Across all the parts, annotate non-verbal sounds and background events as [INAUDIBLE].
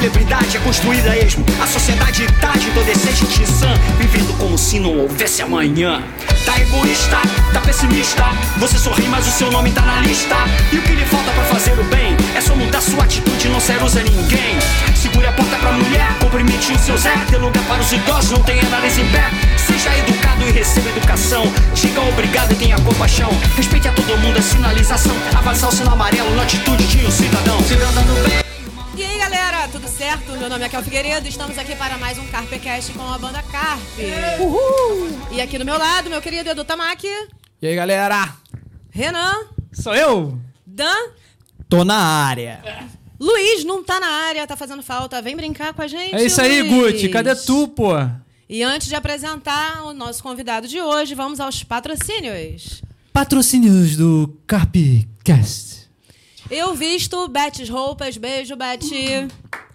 celebridade é construída a esmo. A sociedade tá de toda exigente sã, vivendo como se não houvesse amanhã. Tá egoísta, tá pessimista. Você sorri, mas o seu nome tá na lista. E o que lhe falta pra fazer o bem é só mudar sua atitude, não ser usa ninguém. Segure a porta pra mulher, cumprimente o seu Zé. Dê lugar para os idosos, não tenha nariz em pé. Seja educado e receba educação. Diga obrigado e tenha compaixão. Respeite a todo mundo, é sinalização. Avançar o sinal amarelo na atitude de um cidadão. Se andando bem. Tudo certo? Meu nome é Kel Figueiredo, estamos aqui para mais um Carpecast com a banda Carpe. Uhul! E aqui do meu lado, meu querido Edu Tamaki, E aí, galera? Renan, Sou eu? Dan, Tô na área. Luiz não tá na área, tá fazendo falta, vem brincar com a gente. É isso aí. Guti. Cadê tu, pô? E antes de apresentar o nosso convidado de hoje, vamos aos patrocínios. Patrocínios do Carpcast. Eu visto Betes Roupas, beijo, Bete.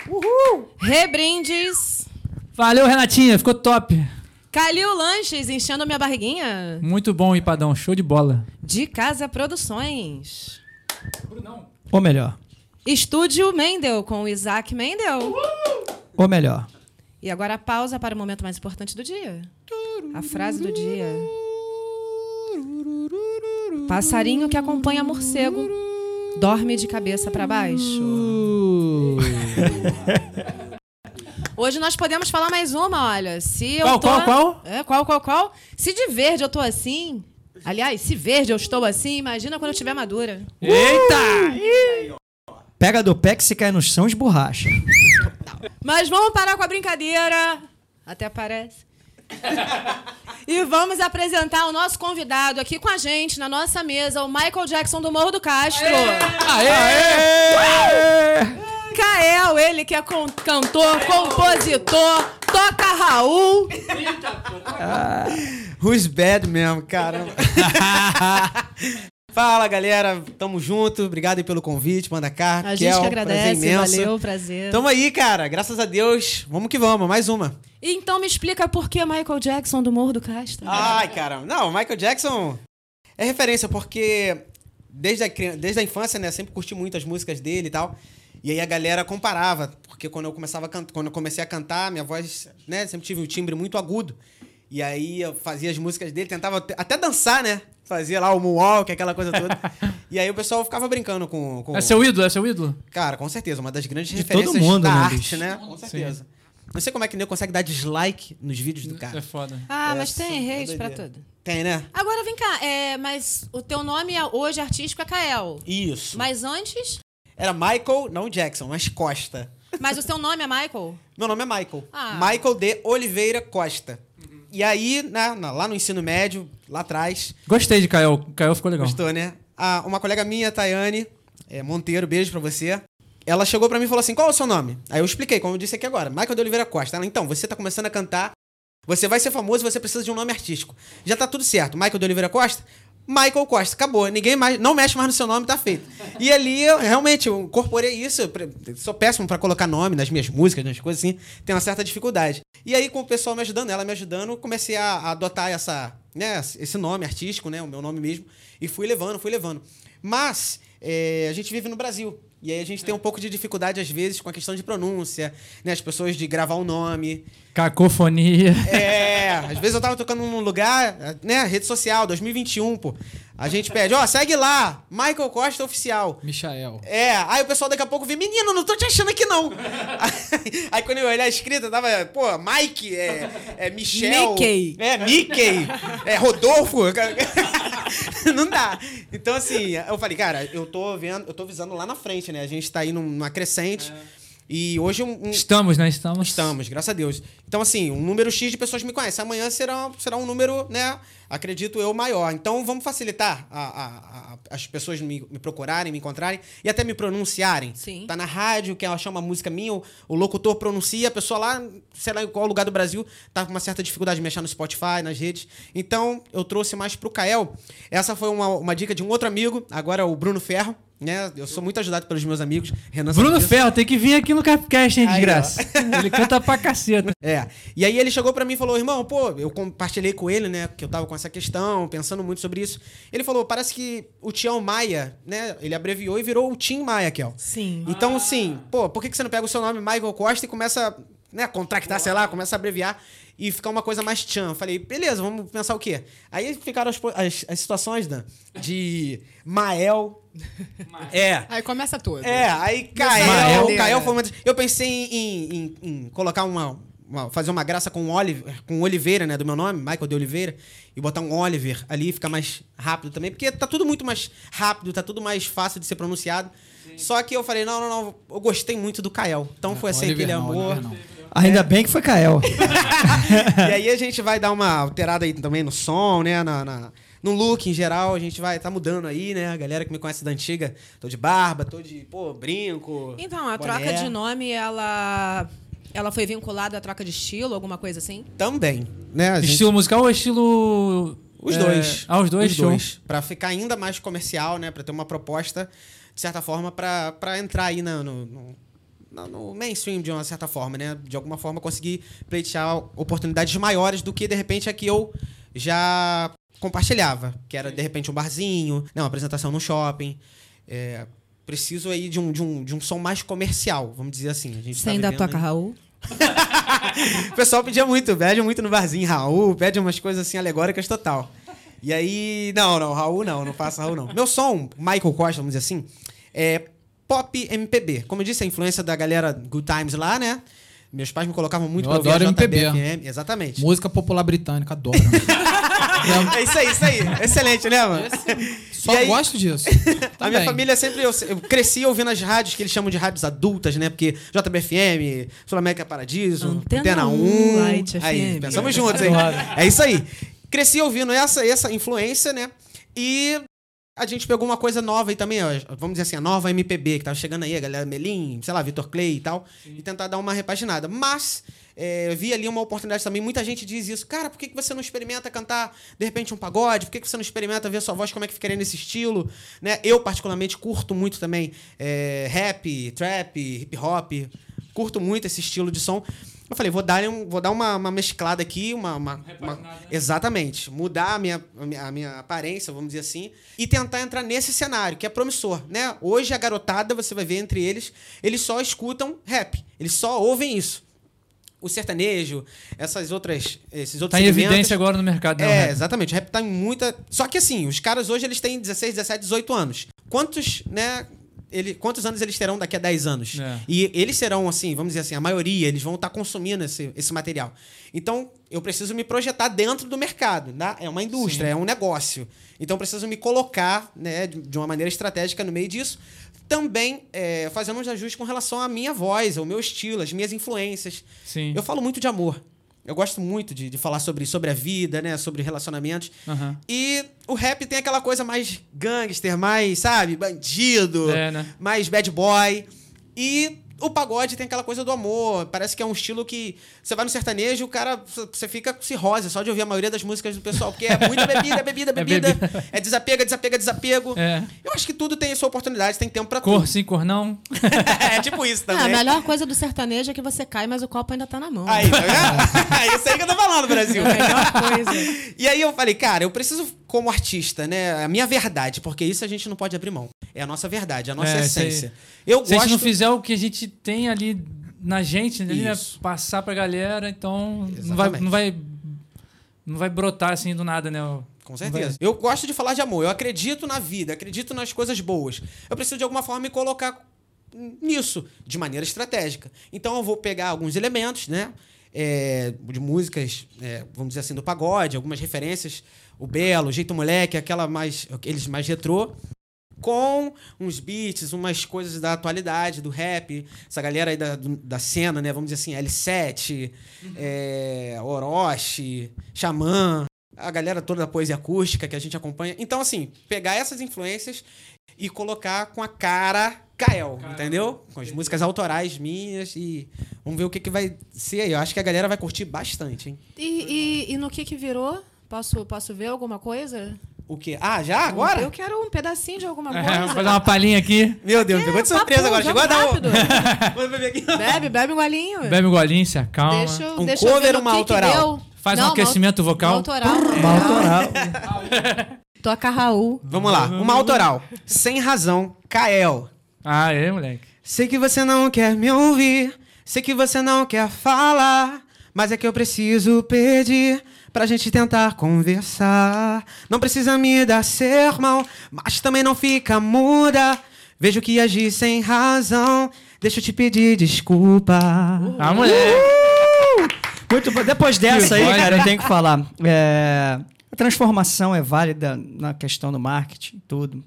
Uhul! Rebrindes. Valeu, Renatinha. Ficou top. Calil Lanches, enchendo minha barriguinha. Muito bom, Ipadão. Show de bola. De Casa Produções. Ou melhor. Estúdio Mendel, com o Isaac Mendel. Ou melhor. E agora a pausa para o momento mais importante do dia. A frase do dia. Passarinho que acompanha morcego dorme de cabeça para baixo. [LAUGHS] Hoje nós podemos falar mais uma, olha. Se eu Qual, tô... qual, qual? É, qual, qual, qual? Se de verde eu tô assim... Aliás, se verde eu estou assim, imagina quando eu estiver madura. Eita! Pega do pé que se cai no chão esborracha. Mas vamos parar com a brincadeira. Até parece. [LAUGHS] e vamos apresentar o nosso convidado aqui com a gente, na nossa mesa, o Michael Jackson do Morro do Castro. Aê! Aê! Kael, ele que é con- cantor, compositor, toca Raul. Who's bad mesmo, caramba. [LAUGHS] Fala, galera. Tamo junto. Obrigado aí pelo convite, Manda Carpe. A gente Kel, que prazer agradece, imenso. valeu, prazer. Tamo aí, cara. Graças a Deus. Vamos que vamos. Mais uma. Então me explica por que Michael Jackson do Morro do Castro. Ai, caramba. Não, Michael Jackson é referência porque desde a, desde a infância, né, sempre curti muito as músicas dele e tal. E aí a galera comparava, porque quando eu começava quando eu comecei a cantar, minha voz, né, sempre tive um timbre muito agudo. E aí eu fazia as músicas dele, tentava até- dançar, né? Fazia lá o moonwalk, aquela coisa toda. [LAUGHS] e aí o pessoal ficava brincando com, com É seu ídolo? É seu ídolo? Cara, com certeza, uma das grandes De referências todo mundo, da né, arte, bicho? né? Com certeza. Não sei como é que nem consegue dar dislike nos vídeos do cara. É foda. Ah, É, mas tem é hate pra doideira. tudo. Tem, né? Agora vem cá, é, mas o teu nome é- hoje artístico é Kael. Isso. Mas antes, Era Michael, não Jackson, mas Costa. mas o seu nome é Michael? Meu nome é Michael. Ah. Michael de Oliveira Costa. E aí, né, lá no ensino médio, lá atrás, Gostei de Caio. Caio ficou legal. gostou, né? Ah, uma colega minha, Tayane é, Monteiro, beijo pra você. Ela chegou pra mim e falou assim: qual é o seu nome? Aí eu expliquei, como eu disse aqui agora, Michael de Oliveira Costa. Ela, então, você tá começando a cantar, você vai ser famoso, você precisa de um nome artístico. Já tá tudo certo. Michael de Oliveira Costa? Michael Costa, acabou. Ninguém mais, não mexe mais no seu nome, tá feito. E ali, eu realmente, eu incorporei isso. Eu sou péssimo pra colocar nome nas minhas músicas, nas coisas assim. Tenho uma certa dificuldade. E aí, com o pessoal me ajudando, ela me ajudando, comecei a, a adotar essa, né, esse nome artístico, né, o meu nome mesmo. E fui levando, fui levando. Mas é, a gente vive no Brasil. E aí a gente tem um pouco de dificuldade, às vezes, com a questão de pronúncia, né? As pessoas de gravar o nome. Cacofonia. É, às vezes eu tava tocando num lugar, né? Rede social, 2021, pô. A gente pede, ó, segue lá, Michael Costa Oficial. Michael. É, aí o pessoal daqui a pouco vê, menino, não tô te achando aqui não. aí, [LAUGHS] aí quando eu olhar a escrita, tava, pô, Mike, é, é Michel. Mickey. É, Mickey. É, Rodolfo. [LAUGHS] não dá. Então, assim, eu falei, cara, eu tô vendo, eu tô visando lá na frente, né? A gente tá aí num- numa crescente. E hoje um, um- Estamos, né? Estamos. Estamos, graças a Deus. Então, assim, um número X de pessoas me conhecem. Amanhã será, será um número, né? Acredito eu, maior. Então, vamos facilitar a- a- a- as pessoas me, me procurarem, me encontrarem e até me pronunciarem. Sim. Tá na rádio, quer achar uma música minha, o, o locutor pronuncia, a pessoa lá, sei lá em qual lugar do Brasil, tá com uma certa dificuldade de mexer no Spotify, nas redes. Então, eu trouxe mais pro Kael. Essa foi uma, uma dica de um outro amigo, agora o Bruno Ferro. Né? Eu sou muito ajudado pelos meus amigos. Renan Bruno disso. Ferro, tem que vir aqui no Capcast, hein, Aí, desgraça. Ele canta pra caceta. [LAUGHS] É. E aí ele chegou pra mim e falou: "Irmão, pô, eu compartilhei com ele, né, que eu tava com essa questão, pensando muito sobre isso. Ele falou: "Parece que o Tião Maia, né, ele abreviou e virou o Tim Maia, Kel. Sim. Então, assim, pô, por que que você não pega o seu nome Michael Costa e começa, né, contractar, sei lá, começa a abreviar e ficar uma coisa mais tchan? Eu falei: "Beleza, vamos pensar o quê?" Aí ficaram as, as, as situações, Dan, de Mael é, Aí começa tudo. é, aí Mael. Kael, Kael foi uma Eu pensei em, em- em colocar uma, uma- fazer uma graça com Oliver, com Oliveira, né, do meu nome, Michael de Oliveira, e botar um Oliver ali, ficar mais rápido também, porque tá tudo muito mais rápido, tá tudo mais fácil de ser pronunciado. Só que eu falei, não, não, não, eu gostei muito do Kael. Então foi assim Oliver não, amor. Oliver não. Ainda bem que foi Kael. [LAUGHS] e aí a gente vai dar uma alterada aí também no som, né? Na, na- no look em geral, a gente vai tá mudando aí, né? A galera que me conhece da antiga, tô de barba, tô de, pô, brinco. Então, a boné. troca de nome, ela. Ela foi vinculada à troca de estilo, alguma coisa assim? Também, né? A gente- Estilo musical ou estilo. Os é, dois. Ah, os dois, Os show. dois. Pra ficar ainda mais comercial, né? Pra ter uma proposta, de certa forma, pra, pra entrar aí na- no, no, no- mainstream, de uma certa forma, né? De alguma forma conseguir pleitear oportunidades maiores do que, de repente, a que eu já compartilhava. Que era, de repente, um barzinho, né? uma apresentação no shopping. É, preciso aí de um, de, um, de um som mais comercial, vamos dizer assim. A gente Você tá ainda toca aí- Raul? [LAUGHS] o pessoal pedia muito, pede muito no barzinho, Raul, pede umas coisas assim alegóricas total. E aí, não, não, Raul não, não faço Raul não. Meu som, Michael Costa, vamos dizer assim, é pop MPB. Como eu disse, a influência da galera Good Times lá, né? Meus pais me colocavam muito Eu pra ouvir adoro MPB. JBFM. Exatamente. Música popular britânica, adoro. [LAUGHS] É isso aí, isso aí. Excelente, né, mano? Só aí- gosto disso. [LAUGHS] A minha família sempre. Eu, eu cresci ouvindo as rádios que eles chamam de rádios adultas, né? Porque JBFM, Sul América Paradiso, Antena Antena 1. 1, Light aí, FM. pensamos juntos, hein? É isso aí. Cresci ouvindo essa, essa influência, né? E a gente pegou uma coisa nova aí também, ó, vamos dizer assim, a nova MPB, que tava chegando aí, a galera Melim, sei lá, Vitor Clay e tal, e tentar dar uma repaginada. Mas é, vi ali uma oportunidade também, muita gente diz isso, cara, por que, que você não experimenta cantar, de repente, um pagode? Por que, que você não experimenta ver sua voz, como é que ficaria nesse estilo? Né? Eu, particularmente, curto muito também é, rap, trap, hip hop, curto muito esse estilo de som. Eu falei, vou dar, um, vou dar uma, uma mesclada aqui, uma. uma- uma- exatamente. Mudar a minha, a, minha, a minha aparência, vamos dizer assim, e tentar entrar nesse cenário, que é promissor, né? Hoje a garotada, você vai ver entre eles, eles só escutam rap. Eles só ouvem isso. O sertanejo, essas outras. Esses outros Tá em segmentos- evidência agora no mercado, né? o é, rap. exatamente. O rap tá em muita. Só que assim, os caras hoje eles têm 16, 17, 18 anos. Quantos, né? Ele, quantos anos eles terão daqui a 10 anos? É. E eles serão, assim, vamos dizer assim, a maioria, eles vão estar consumindo esse, esse material. Então, eu preciso me projetar dentro do mercado. Né? É uma indústria, é um negócio. Então, eu preciso me colocar né, de de uma maneira estratégica no meio disso. Também é, fazendo uns ajustes com relação à minha voz, ao meu estilo, às minhas influências. Sim. Eu falo muito de amor. Eu gosto muito de, de falar sobre, sobre a vida, né? Sobre relacionamentos. Aham. E o rap tem aquela coisa mais gangster, mais, sabe, bandido, É, né? mais bad boy. E o pagode tem aquela coisa do amor. Parece que é um estilo que você vai no sertanejo, o cara, você fica se rosa só de ouvir a maioria das músicas do pessoal, porque é muita bebida, [LAUGHS] bebida, bebida. bebida. É desapega, desapega, desapego. É. Eu acho que tudo tem sua oportunidade, tem tempo pra Cor tudo. sim, cor não. [LAUGHS] é tipo isso Ah, a também. melhor coisa do sertanejo é que você cai, mas o copo ainda tá na mão. Aí, tá vendo? [LAUGHS] É isso aí que eu tô falando, Brasil. É a melhor coisa. E aí eu falei, cara, eu preciso, como artista, né? A minha verdade, porque isso a gente não pode abrir mão. É a nossa verdade, a nossa É, essência. Eu Se a gente gosto. não fizer o que a gente tem ali na gente, né? Isso. Passar pra galera, então não vai, não vai. Não vai brotar assim do nada, né? Com certeza. Eu gosto de falar de amor. Eu acredito na vida, acredito nas coisas boas. Eu preciso de alguma forma me colocar nisso, de maneira estratégica. Então eu vou pegar alguns elementos, né? é, de músicas, é, vamos dizer assim, do pagode, algumas referências, o Belo, o Jeito Moleque, aquela mais, aqueles mais retrô, com uns beats, umas coisas da atualidade, do rap, essa galera aí da, da cena, né? Vamos dizer assim, L7, é, Orochi, Xamã, a galera toda da poesia acústica que a gente acompanha. Então, assim, pegar essas influências e colocar com a cara Kael, entendeu? Com as músicas autorais minhas e vamos ver o que, que vai ser aí. Eu acho que a galera vai curtir bastante, hein? E, e- e no que que virou? Posso, posso ver alguma coisa? O quê? Ah, já? Agora? Eu quero um pedacinho de alguma É, coisa. vou fazer uma palhinha aqui. Meu Deus, pegou de É, surpresa papo, agora. Chegou a dar um... [LAUGHS] Bebe, bebe um golinho. Bebe um golinho, se acalma. Deixa, eu- Um deixa cover uma autoral? Faz um Não, aquecimento uma, vocal. Uma autoral. Uma autoral. [LAUGHS] Toca Raul. Vamos lá, uma autoral. Sem razão, Kael. Ah, é, moleque. Sei que você não quer me ouvir, sei que você não quer falar, mas é que eu preciso pedir pra gente tentar conversar. Não precisa me dar sermão, mas também não fica muda. Vejo que agi sem razão, deixa eu te pedir desculpa. Ah, moleque. Muito bom. Depois dessa aí, cara, eu tenho que falar. [LAUGHS] É, a transformação é válida na questão do marketing, tudo.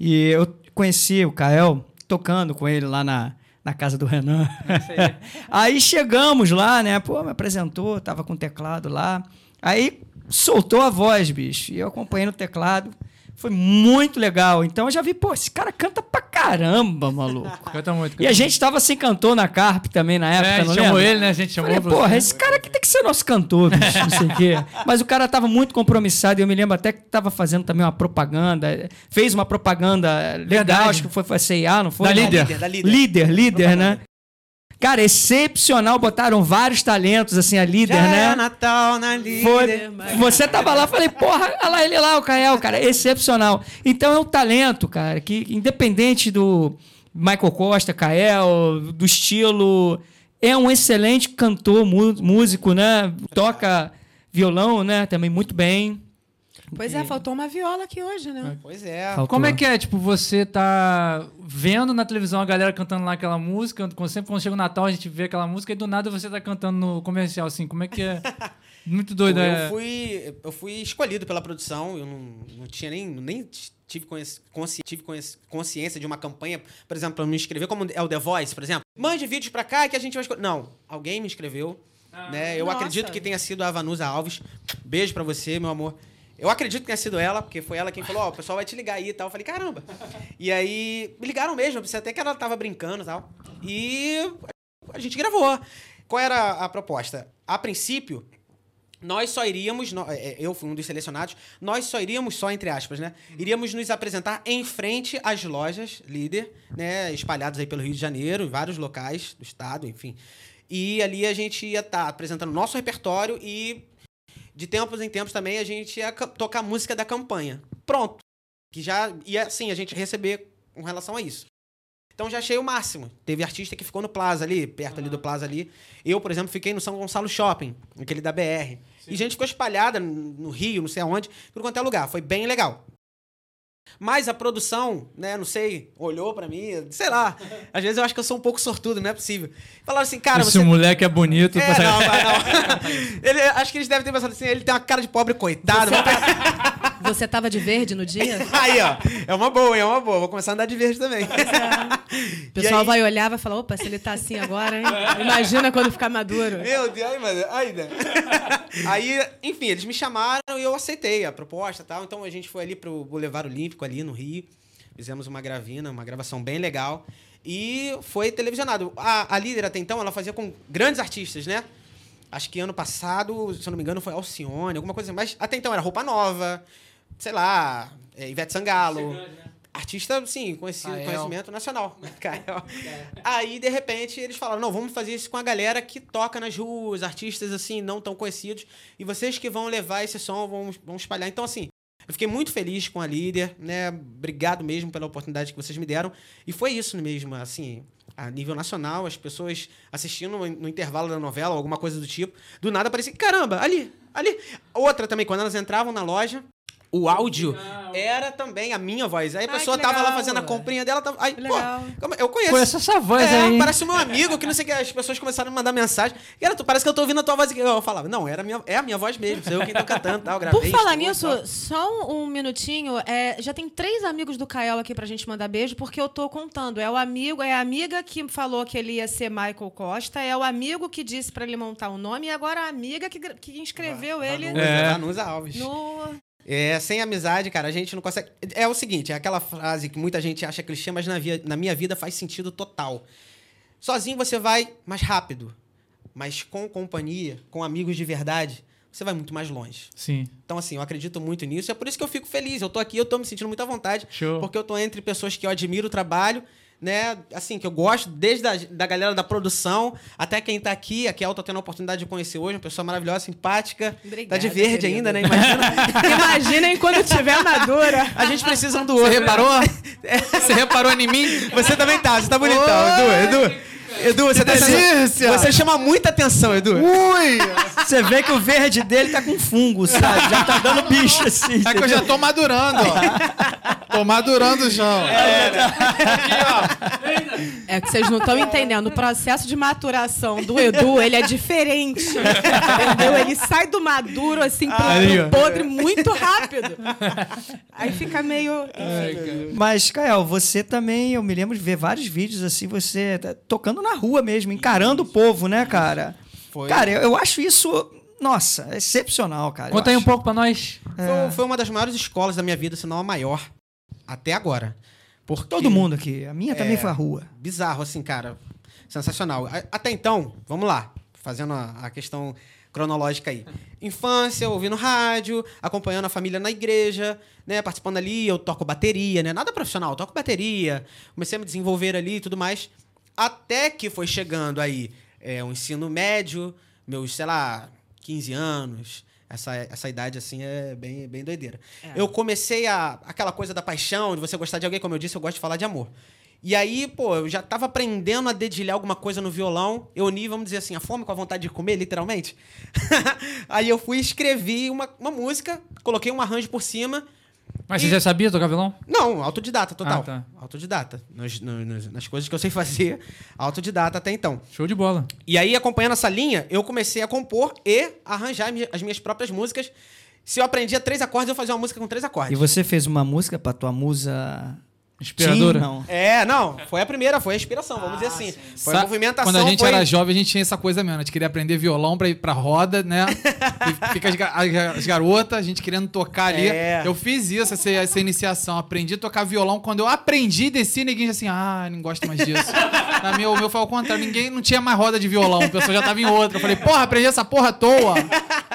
E eu conheci o Kael tocando com ele lá na, na casa do Renan. [LAUGHS] aí chegamos lá, né? Pô, me apresentou, tava com o teclado lá. Aí soltou a voz, bicho. E eu acompanhei no teclado. Foi muito legal. Então eu já vi, pô, esse cara canta pra caramba, maluco. [LAUGHS] Canta muito. E a gente tava sem cantor na Carp também na época, É, a gente não chamou lembra? ele, né? A gente chamou Falei, pra porra, esse cara aqui tem que ser nosso cantor, bicho, não sei o quê. [LAUGHS] Mas o cara tava muito compromissado e eu me lembro até que tava fazendo também uma propaganda. Fez uma propaganda legal, Verdade. acho que foi pra C&A, não foi? Da Não. Líder. da líder. Líder, líder, né? Cara, excepcional. Botaram vários talentos, assim, a líder, Já né? é Natal na líder. Foi, você tava lá, falei, porra, olha lá ele lá, o Kael, cara, excepcional. Então é um talento, cara, que independente do Michael Costa, Kael, do estilo, é um excelente cantor, músico, né? Toca violão, né? Também muito bem. Pois é, faltou uma viola aqui hoje, né? Pois é. Faltou. Como é que é? Tipo, você tá vendo na televisão a galera cantando lá aquela música, quando- sempre quando chega o Natal a gente vê aquela música e do nada você tá cantando no comercial, assim, como é que é? [LAUGHS] Muito doido, Pô, é. eu, fui, eu fui escolhido pela produção, eu não, não tinha nem, nem tive, consci- tive conhec- consciência de uma campanha, por exemplo, pra me inscrever, como é o The Voice, por exemplo. Mande vídeos pra cá que a gente vai escolher. Não, alguém me inscreveu, né? Eu Nossa. acredito que tenha sido a Vanusa Alves. Beijo pra você, meu amor. Eu acredito que tenha sido ela, porque foi ela quem falou, ó, o pessoal vai te ligar aí e tal. Eu falei, caramba. E aí, me ligaram mesmo, eu pensei até que ela tava brincando e tal. E a gente gravou. Qual era a proposta? A princípio, nós só iríamos, nó- é, eu fui um dos selecionados, nós só iríamos, só entre aspas, né? Iríamos nos apresentar em frente às lojas líder, né? Espalhadas aí pelo Rio de Janeiro, em vários locais do estado, enfim. E ali a gente ia estar apresentando nosso repertório e de tempos em tempos também a gente ia ca- tocar música da campanha. Pronto. Que já ia, sim, a gente receber com relação a isso. Então já achei o máximo. Teve artista que ficou no Plaza ali, perto ali do Plaza ali. Eu, por exemplo, fiquei no São Gonçalo Shopping, aquele da BR. E gente ficou espalhada no no Rio, não sei aonde, por quanto é lugar. Foi bem legal. Mas a produção, né, não sei, olhou pra mim, sei lá. Às vezes eu acho que eu sou um pouco sortudo, não é possível. Falaram assim, cara, Esse você moleque é bonito. é, você- não, vai, não. [LAUGHS] Ele, acho que eles devem ter pensado assim, ele tem uma cara de pobre coitado. Você, tá- [LAUGHS] você tava de verde no dia? [LAUGHS] Aí, ó. É uma boa, é uma boa. Vou começar a andar de verde também. [LAUGHS] O E pessoal aí- vai olhar vai falar, opa, se ele tá assim agora, hein? Imagina quando ficar maduro. Meu Deus, aí, mano. Aí, né? [LAUGHS] aí, enfim, eles me chamaram e eu aceitei a proposta e tal. Então a gente foi ali pro Boulevard Olímpico, ali no Rio. Fizemos uma gravina, uma gravação bem legal. E foi televisionado. A, a líder até então, ela fazia com grandes artistas, né? Acho que ano passado, se eu não me engano, foi Alcione, alguma coisa assim. Mas até então era Roupa Nova, sei lá, é, Ivete Sangalo. Artista, sim, conhecido, conhecimento nacional. [LAUGHS] Kael. Aí, de repente, eles falaram: não, vamos fazer isso com a galera que toca nas ruas, artistas assim, não tão conhecidos. E vocês que vão levar esse som, vão, vão espalhar. Então, assim, eu fiquei muito feliz com a líder, né? Obrigado mesmo pela oportunidade que vocês me deram. E foi isso mesmo, assim, a nível nacional, as pessoas assistindo no, no intervalo da novela, alguma coisa do tipo. Do nada parecia, caramba, ali, ali. Outra também, quando elas entravam na loja, o áudio era também a minha voz. Aí a Ai, pessoa que tava lá legal. fazendo a comprinha dela. Tava, aí, pô, legal. eu conheço. Conheço essa voz é, aí. parece o meu amigo, que não sei o que. As pessoas começaram a me mandar mensagem. Era, tu, parece que eu tô ouvindo a tua voz aqui. Eu falava, não, era a minha, é a minha voz mesmo. Sou eu quem tô cantando e tal. Gravei, Por falar nisso, tal. só um, um minutinho. é, já tem três amigos do Kael aqui pra gente mandar beijo, porque eu tô contando. É o amigo, é a amiga que falou que ele ia ser Michael Costa, é o amigo que disse pra ele montar o nome, e agora a amiga que, que inscreveu ele Vanusa, É. Vanusa Alves. no. É, sem amizade, cara, a gente não consegue. É o seguinte, é aquela frase que muita gente acha clichê, mas na, via- na minha vida faz sentido total. Sozinho você vai mais rápido, mas com companhia, com amigos de verdade, você vai muito mais longe. Sim. Então, assim, eu acredito muito nisso. É por isso que eu fico feliz. Eu tô aqui, eu tô me sentindo muito à vontade. Show. Porque eu tô entre pessoas que eu admiro o trabalho, né? Assim, que eu gosto, desde a da galera da produção até quem tá aqui. Aqui eu tô tendo a oportunidade de conhecer hoje, uma pessoa maravilhosa, simpática. Obrigada, tá de verde querido. ainda, né? Imagina. Imaginem quando tiver madura. A gente precisa um do Você outro. né? reparou? [LAUGHS] Você reparou em mim? Você também tá, você tá bonitão, Edu, Edu. Edu, você tá delícia! Você chama muita atenção, Edu. Ui! Você vê que o verde dele tá com fungo, sabe? Já tá dando bicho assim. É que eu já tô madurando, ó. Tô madurando já. ó. É que vocês não estão entendendo. O processo de maturação do Edu, ele é diferente. Entendeu? Ele sai do maduro, assim, pro, pro podre muito rápido. Aí fica meio. Mas, Kael, você também, eu me lembro de ver vários vídeos assim, você tá tocando na rua mesmo, encarando o povo, né, cara? Foi. Cara, eu, eu acho isso, nossa, excepcional, cara. eu Conta aí um pouco pra nós. Foi, foi uma das maiores escolas da minha vida, se não a maior. Até agora. Porque... Todo mundo aqui. A minha também É. foi a rua. bizarro, assim, cara. Sensacional. Até então, vamos lá, fazendo a, a questão cronológica aí. Infância, ouvindo rádio, acompanhando a família na igreja, né? Participando ali, eu toco bateria, né? Nada profissional, eu toco bateria. Comecei a me desenvolver ali e tudo mais. Até que foi chegando aí é, o ensino médio, meus, sei lá, 15 anos. Essa, essa idade, assim, é bem, bem doideira. Eu comecei a... Aquela coisa da paixão, de você gostar de alguém, como eu disse, eu gosto de falar de amor. E aí, pô, eu já tava aprendendo a dedilhar alguma coisa no violão. Eu uni, vamos dizer assim, a fome com a vontade de comer, literalmente. [LAUGHS] aí eu fui e escrevi uma, uma música, coloquei um arranjo por cima. Mas E- você já sabia tocar violão? Não, autodidata, total. Ah, tá. Autodidata. Nos- no- nos- nas coisas que eu sei fazer, autodidata até então. Show de bola. E aí, acompanhando essa linha, eu comecei a compor e arranjar as minhas próprias músicas. Se eu aprendia três acordes, eu fazia uma música com três acordes. E você fez uma música pra tua musa... Inspiradora? Teen? Não. É, não, foi a primeira, foi a inspiração, vamos dizer assim. Foi a movimentação. Quando a gente foi... era jovem, a gente tinha essa coisa mesmo. A gente queria aprender violão pra ir pra roda, né? [LAUGHS] E fica as, as- as garotas, a gente querendo tocar ali. É. Eu fiz isso, essa, essa iniciação. Aprendi a tocar violão. Quando eu aprendi, desci, ninguém assim, ah, não gosto mais disso. Na minha, o meu foi ao contrário. Ninguém não tinha mais roda de violão. A pessoa já tava em outra. Eu falei, porra, aprendi essa porra à toa. [LAUGHS]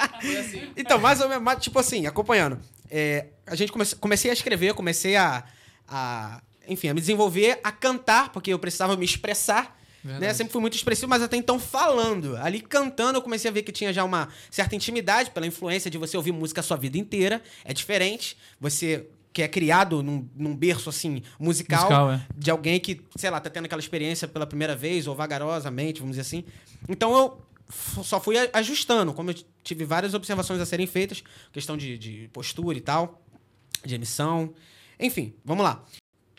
Então, mais ou menos, tipo assim, acompanhando. É, a gente comece, comecei a escrever, comecei a, a, enfim, a me desenvolver, a cantar, porque eu precisava me expressar. Né? Sempre fui muito expressivo, mas até então falando. Ali cantando, eu comecei a ver que tinha já uma certa intimidade pela influência de você ouvir música a sua vida inteira. É diferente. Você que é criado num, num berço assim musical, Musical, é. de alguém que, sei lá, tá tendo aquela experiência pela primeira vez ou vagarosamente, vamos dizer assim. Então eu só fui ajustando, como eu tive várias observações a serem feitas, questão de, de postura e tal, de emissão. Enfim, vamos lá.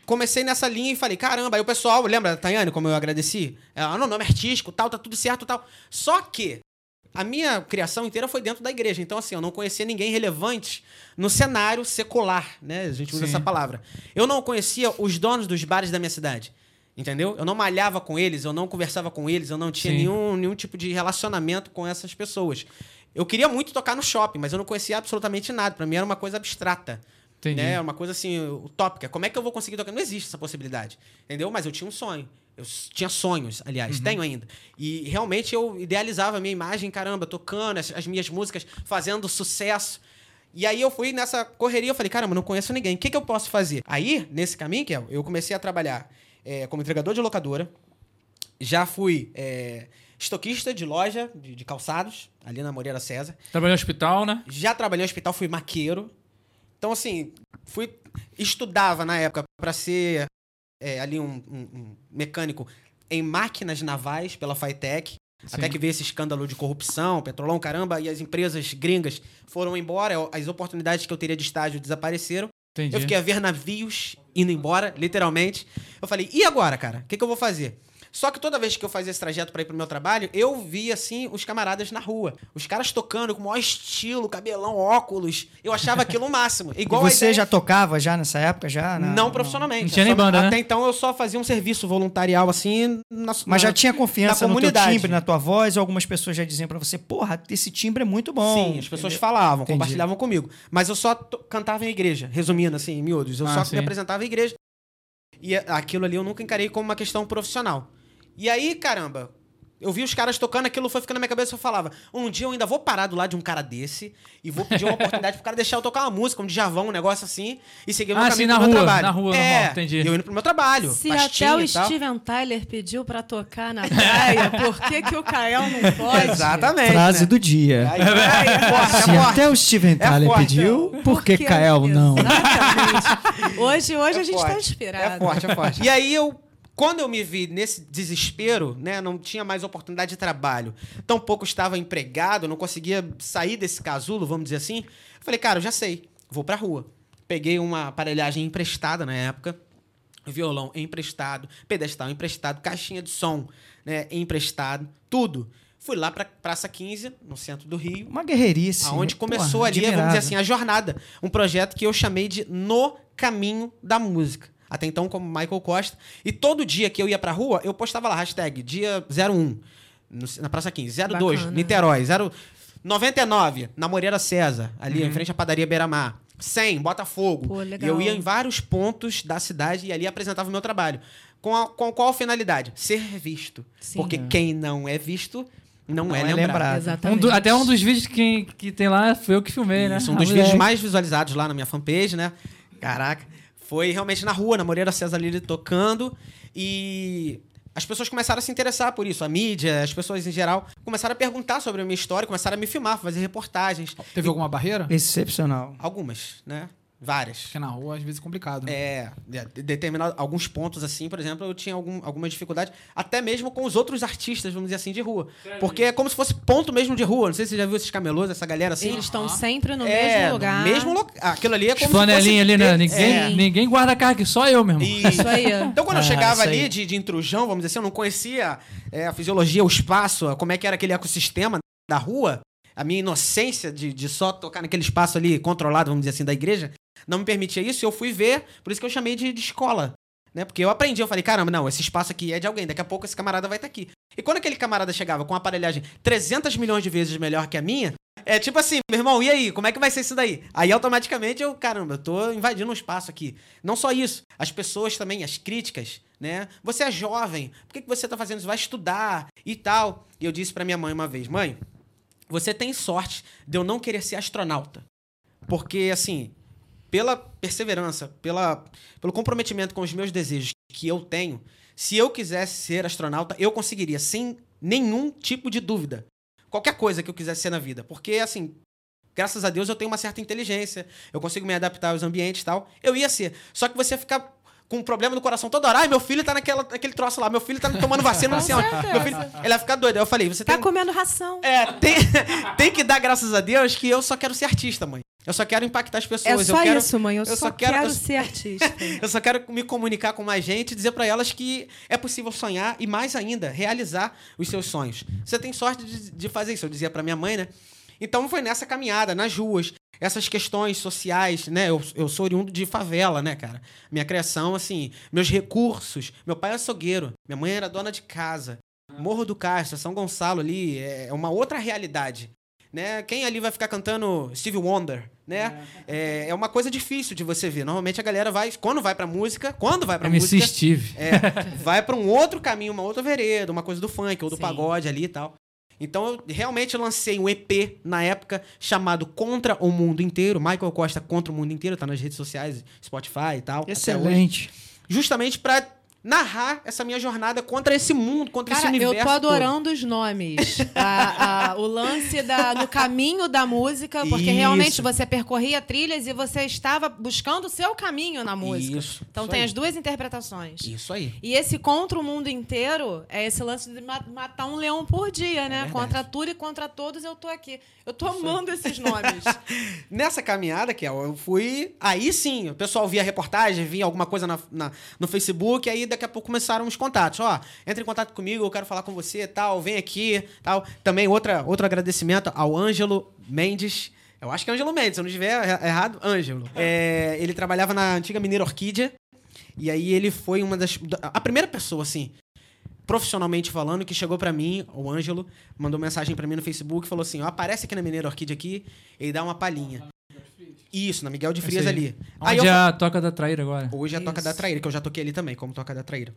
Comecei nessa linha e falei, caramba, aí o pessoal, lembra da Tayane, como eu agradeci? Ela, não, nome artístico, tal, tá tudo certo, tal. Só que a minha criação inteira foi dentro da igreja. Então, assim, eu não conhecia ninguém relevante no cenário secular, né? A gente usa Sim. essa palavra. Eu não conhecia os donos dos bares da minha cidade. Entendeu? Eu não malhava com eles, eu não conversava com eles, eu não tinha Sim. nenhum, nenhum tipo de relacionamento com essas pessoas. Eu queria muito tocar no shopping, mas eu não conhecia absolutamente nada. Pra mim era uma coisa abstrata. Entendi. Né? Uma coisa assim, utópica. Como é que eu vou conseguir tocar? Não existe essa possibilidade. Entendeu? Mas eu tinha um sonho. Eu tinha sonhos, aliás, tenho ainda. E realmente eu idealizava a minha imagem, caramba, tocando as, as minhas músicas, fazendo sucesso. E aí eu fui nessa correria, eu falei, caramba, não conheço ninguém. O que, que eu posso fazer? Aí, nesse caminho, Kel, eu comecei a trabalhar eh, como entregador de locadora. Já fui eh, estoquista de loja de, de calçados, ali na Moreira César. Trabalhou no hospital, né? Já trabalhei no hospital, fui maqueiro. Então, assim, fui. Estudava na época para ser é, ali um, um- um mecânico em máquinas navais pela Fitec. Até que veio esse escândalo de corrupção, petrolão, caramba, e as empresas gringas foram embora, as oportunidades que eu teria de estágio desapareceram. Entendi. Eu fiquei a ver navios indo embora, literalmente. Eu falei, e agora, cara? O que, que eu vou fazer? Só que toda vez que eu fazia esse trajeto pra ir pro meu trabalho, eu via, assim, os camaradas na rua. Os caras tocando com o maior estilo, cabelão, óculos. Eu achava aquilo o máximo. E Igual a você ideia- já tocava já nessa época? já? Não, profissionalmente. Não tinha nem só- banda, né? Até então eu só fazia um serviço voluntarial, assim, na, Mas já tinha confiança na no teu comunidade. timbre, na tua voz, ou algumas pessoas já diziam pra você, porra, esse timbre é muito bom. Sim, as pessoas entendeu? falavam, Entendi. compartilhavam comigo. Mas eu só to- cantava em igreja, resumindo assim, em miúdos. Eu Ah, só sim. me apresentava em igreja. E aquilo ali eu nunca encarei como uma questão profissional. E aí, caramba, Eu vi os caras tocando, aquilo foi ficando na minha cabeça. Eu falava, um dia eu ainda vou parar do lado de um cara desse e vou pedir uma oportunidade pro cara deixar eu tocar uma música, um Djavão, um negócio assim, e seguir o meu Ah, caminho sim, pro na meu rua, trabalho. na rua, é, normal, entendi. E eu indo pro meu trabalho. Se até o. Steven Tyler pediu pra tocar na praia, por que, que o Kael não [LAUGHS] pode? Exatamente. Frase né? do dia. Aí, aí, é forte, é Se forte. até o Steven Tyler forte, pediu, por que Porque- Kael não? Exatamente. Hoje, hoje É a gente forte. tá inspirado. É forte, é forte. E aí eu, quando eu me vi nesse desespero, né, não tinha mais oportunidade de trabalho, tampouco estava empregado, não conseguia sair desse casulo, vamos dizer assim. Eu falei, cara, eu já sei, vou pra rua. Peguei uma aparelhagem emprestada na época, violão emprestado, pedestal emprestado, caixinha de som, né, emprestado, tudo. Fui lá pra Praça 15, no centro do Rio, Uma guerreirice. Aonde Porra, começou ali, vamos admirável. dizer assim, a jornada. Um projeto que eu chamei de No Caminho da Música. Até então, como Michael Costa. E todo dia que eu ia pra rua, eu postava lá, hashtag dia 01, no- na Praça 15. 02, Bacana. Niterói. 0, 99, na Moreira César, ali em frente à padaria Beira-Mar. 100, Botafogo. Pô, E legal. eu ia em vários pontos da cidade e ali apresentava o meu trabalho. Com, a- com qual finalidade? Ser visto. Sim. Porque quem não é visto não, Não é, é lembrado. lembrado. Um Exatamente. do- até um dos vídeos que, que tem lá foi eu que filmei, né? Isso, um Ah, dos moleque. vídeos mais visualizados lá na minha fanpage, né? Caraca. Foi realmente na rua, na Moreira César Lili tocando. E as pessoas começaram a se interessar por isso. A mídia, as pessoas em geral, começaram a perguntar sobre a minha história, começaram a me filmar, fazer reportagens. Teve alguma barreira? Excepcional. Algumas, né? Várias. Porque na rua às vezes é complicado. Né? É, de- determinado alguns pontos assim, por exemplo, eu tinha algum, alguma dificuldade, até mesmo com os outros artistas, vamos dizer assim, de rua. Porque é como se fosse ponto mesmo de rua. Não sei se você já viu esses camelôs, essa galera assim. Eles estão sempre no é, mesmo lugar. Mesmo lo- Aquilo ali é como flanelinhos ali, né? Ninguém, É. ninguém guarda carga, só eu mesmo. Isso. Isso aí. Então, quando eu Ah, chegava ali de, de intrusão, vamos dizer assim, eu não conhecia é, a fisiologia, o espaço, como é que era aquele ecossistema da rua, a minha inocência de, de só tocar naquele espaço ali controlado, vamos dizer assim, da igreja, não me permitia isso. Eu fui ver, por isso que eu chamei de, de escola. Né? Porque eu aprendi, eu falei, caramba, não, esse espaço aqui é de alguém, daqui a pouco esse camarada vai estar aqui. E quando aquele camarada chegava com uma aparelhagem 300 milhões de vezes melhor que a minha, é tipo assim, meu irmão, e aí, como é que vai ser isso daí? Aí automaticamente eu, caramba, eu tô invadindo um espaço aqui. Não só isso, as pessoas também, as críticas, né? Você é jovem, por que, que você tá fazendo isso? Vai estudar e tal. E eu disse pra minha mãe uma vez, mãe, você tem sorte de eu não querer ser astronauta. Porque, assim, pela perseverança, pela, pelo comprometimento com os meus desejos que eu tenho, se eu quisesse ser astronauta, eu conseguiria, sem nenhum tipo de dúvida. Qualquer coisa que eu quisesse ser na vida. Porque, assim, graças a Deus eu tenho uma certa inteligência, eu consigo me adaptar aos ambientes e tal. Eu ia ser. Só que você fica com um problema no coração toda hora. Ai, meu filho tá naquela, naquele troço lá, meu filho tá tomando vacina, não sei onde. Meu filho, ele vai ficar doido. Aí eu falei, você Tá tem. comendo ração. É, tem, [LAUGHS] tem que dar graças a Deus que eu só quero ser artista, mãe. Eu só quero impactar as É pessoas. só eu quero, isso, mãe. Eu, eu só, quero- quero, eu- ser artista. [LAUGHS] Eu só quero me comunicar com mais gente e dizer pra elas que é possível sonhar e, mais ainda, realizar os seus sonhos. Você tem sorte de, de fazer isso, eu dizia pra minha mãe, né? Então foi nessa caminhada, nas ruas, essas questões sociais, né? Eu, eu sou oriundo de favela, né, cara? Minha criação, assim, meus recursos. Meu pai é açougueiro, minha mãe era dona de casa. Morro do Castro, São Gonçalo ali, é uma outra realidade. Né? Quem ali vai ficar cantando Steve Wonder, né? É, é uma coisa difícil de você ver. Normalmente a galera vai, quando vai pra música, quando vai pra MC música, Steve. é, vai pra um outro caminho, uma outra vereda, uma coisa do funk ou do Sim. pagode ali e tal. Então eu realmente lancei um EP na época chamado Contra o Mundo Inteiro. Michael Costa Contra o Mundo Inteiro, tá nas redes sociais, Spotify e tal. Excelente. Justamente pra narrar essa minha jornada contra esse mundo, contra Cara, esse eu universo. tô adorando os nomes. [LAUGHS] A- a- o lance da, no caminho da música, porque Isso. realmente você percorria trilhas e você estava buscando o seu caminho na música. Isso, Então isso tem aí. as duas interpretações. Isso aí. E esse contra o mundo inteiro é esse lance de ma- matar um leão por dia, né? verdade. contra tudo e contra todos eu tô aqui. Eu tô amando esses nomes. [LAUGHS] Nessa caminhada, que eu fui. Aí sim, o pessoal via reportagem, via alguma coisa na, na- no Facebook, aí daqui a pouco começaram os contatos. Ó, entra em contato comigo, eu quero falar com você tal, vem aqui tal. Também outra, outro agradecimento ao Ângelo Mendes. Eu acho que é Ângelo Mendes, se eu não estiver er- errado, Ângelo. É, ele trabalhava na antiga Mineira Orquídea. E aí ele foi uma das. da- A primeira pessoa, assim, profissionalmente falando, que chegou pra mim, o Ângelo, mandou mensagem pra mim no Facebook e falou assim: ó, aparece aqui na Mineira Orquídea aqui e dá uma palhinha. Isso, na Miguel de Frias Esse aí. ali. Aí Onde eu é a toca da traíra agora? Hoje é a Toca da Traíra, que eu já toquei ali também, como Toca da Traíra.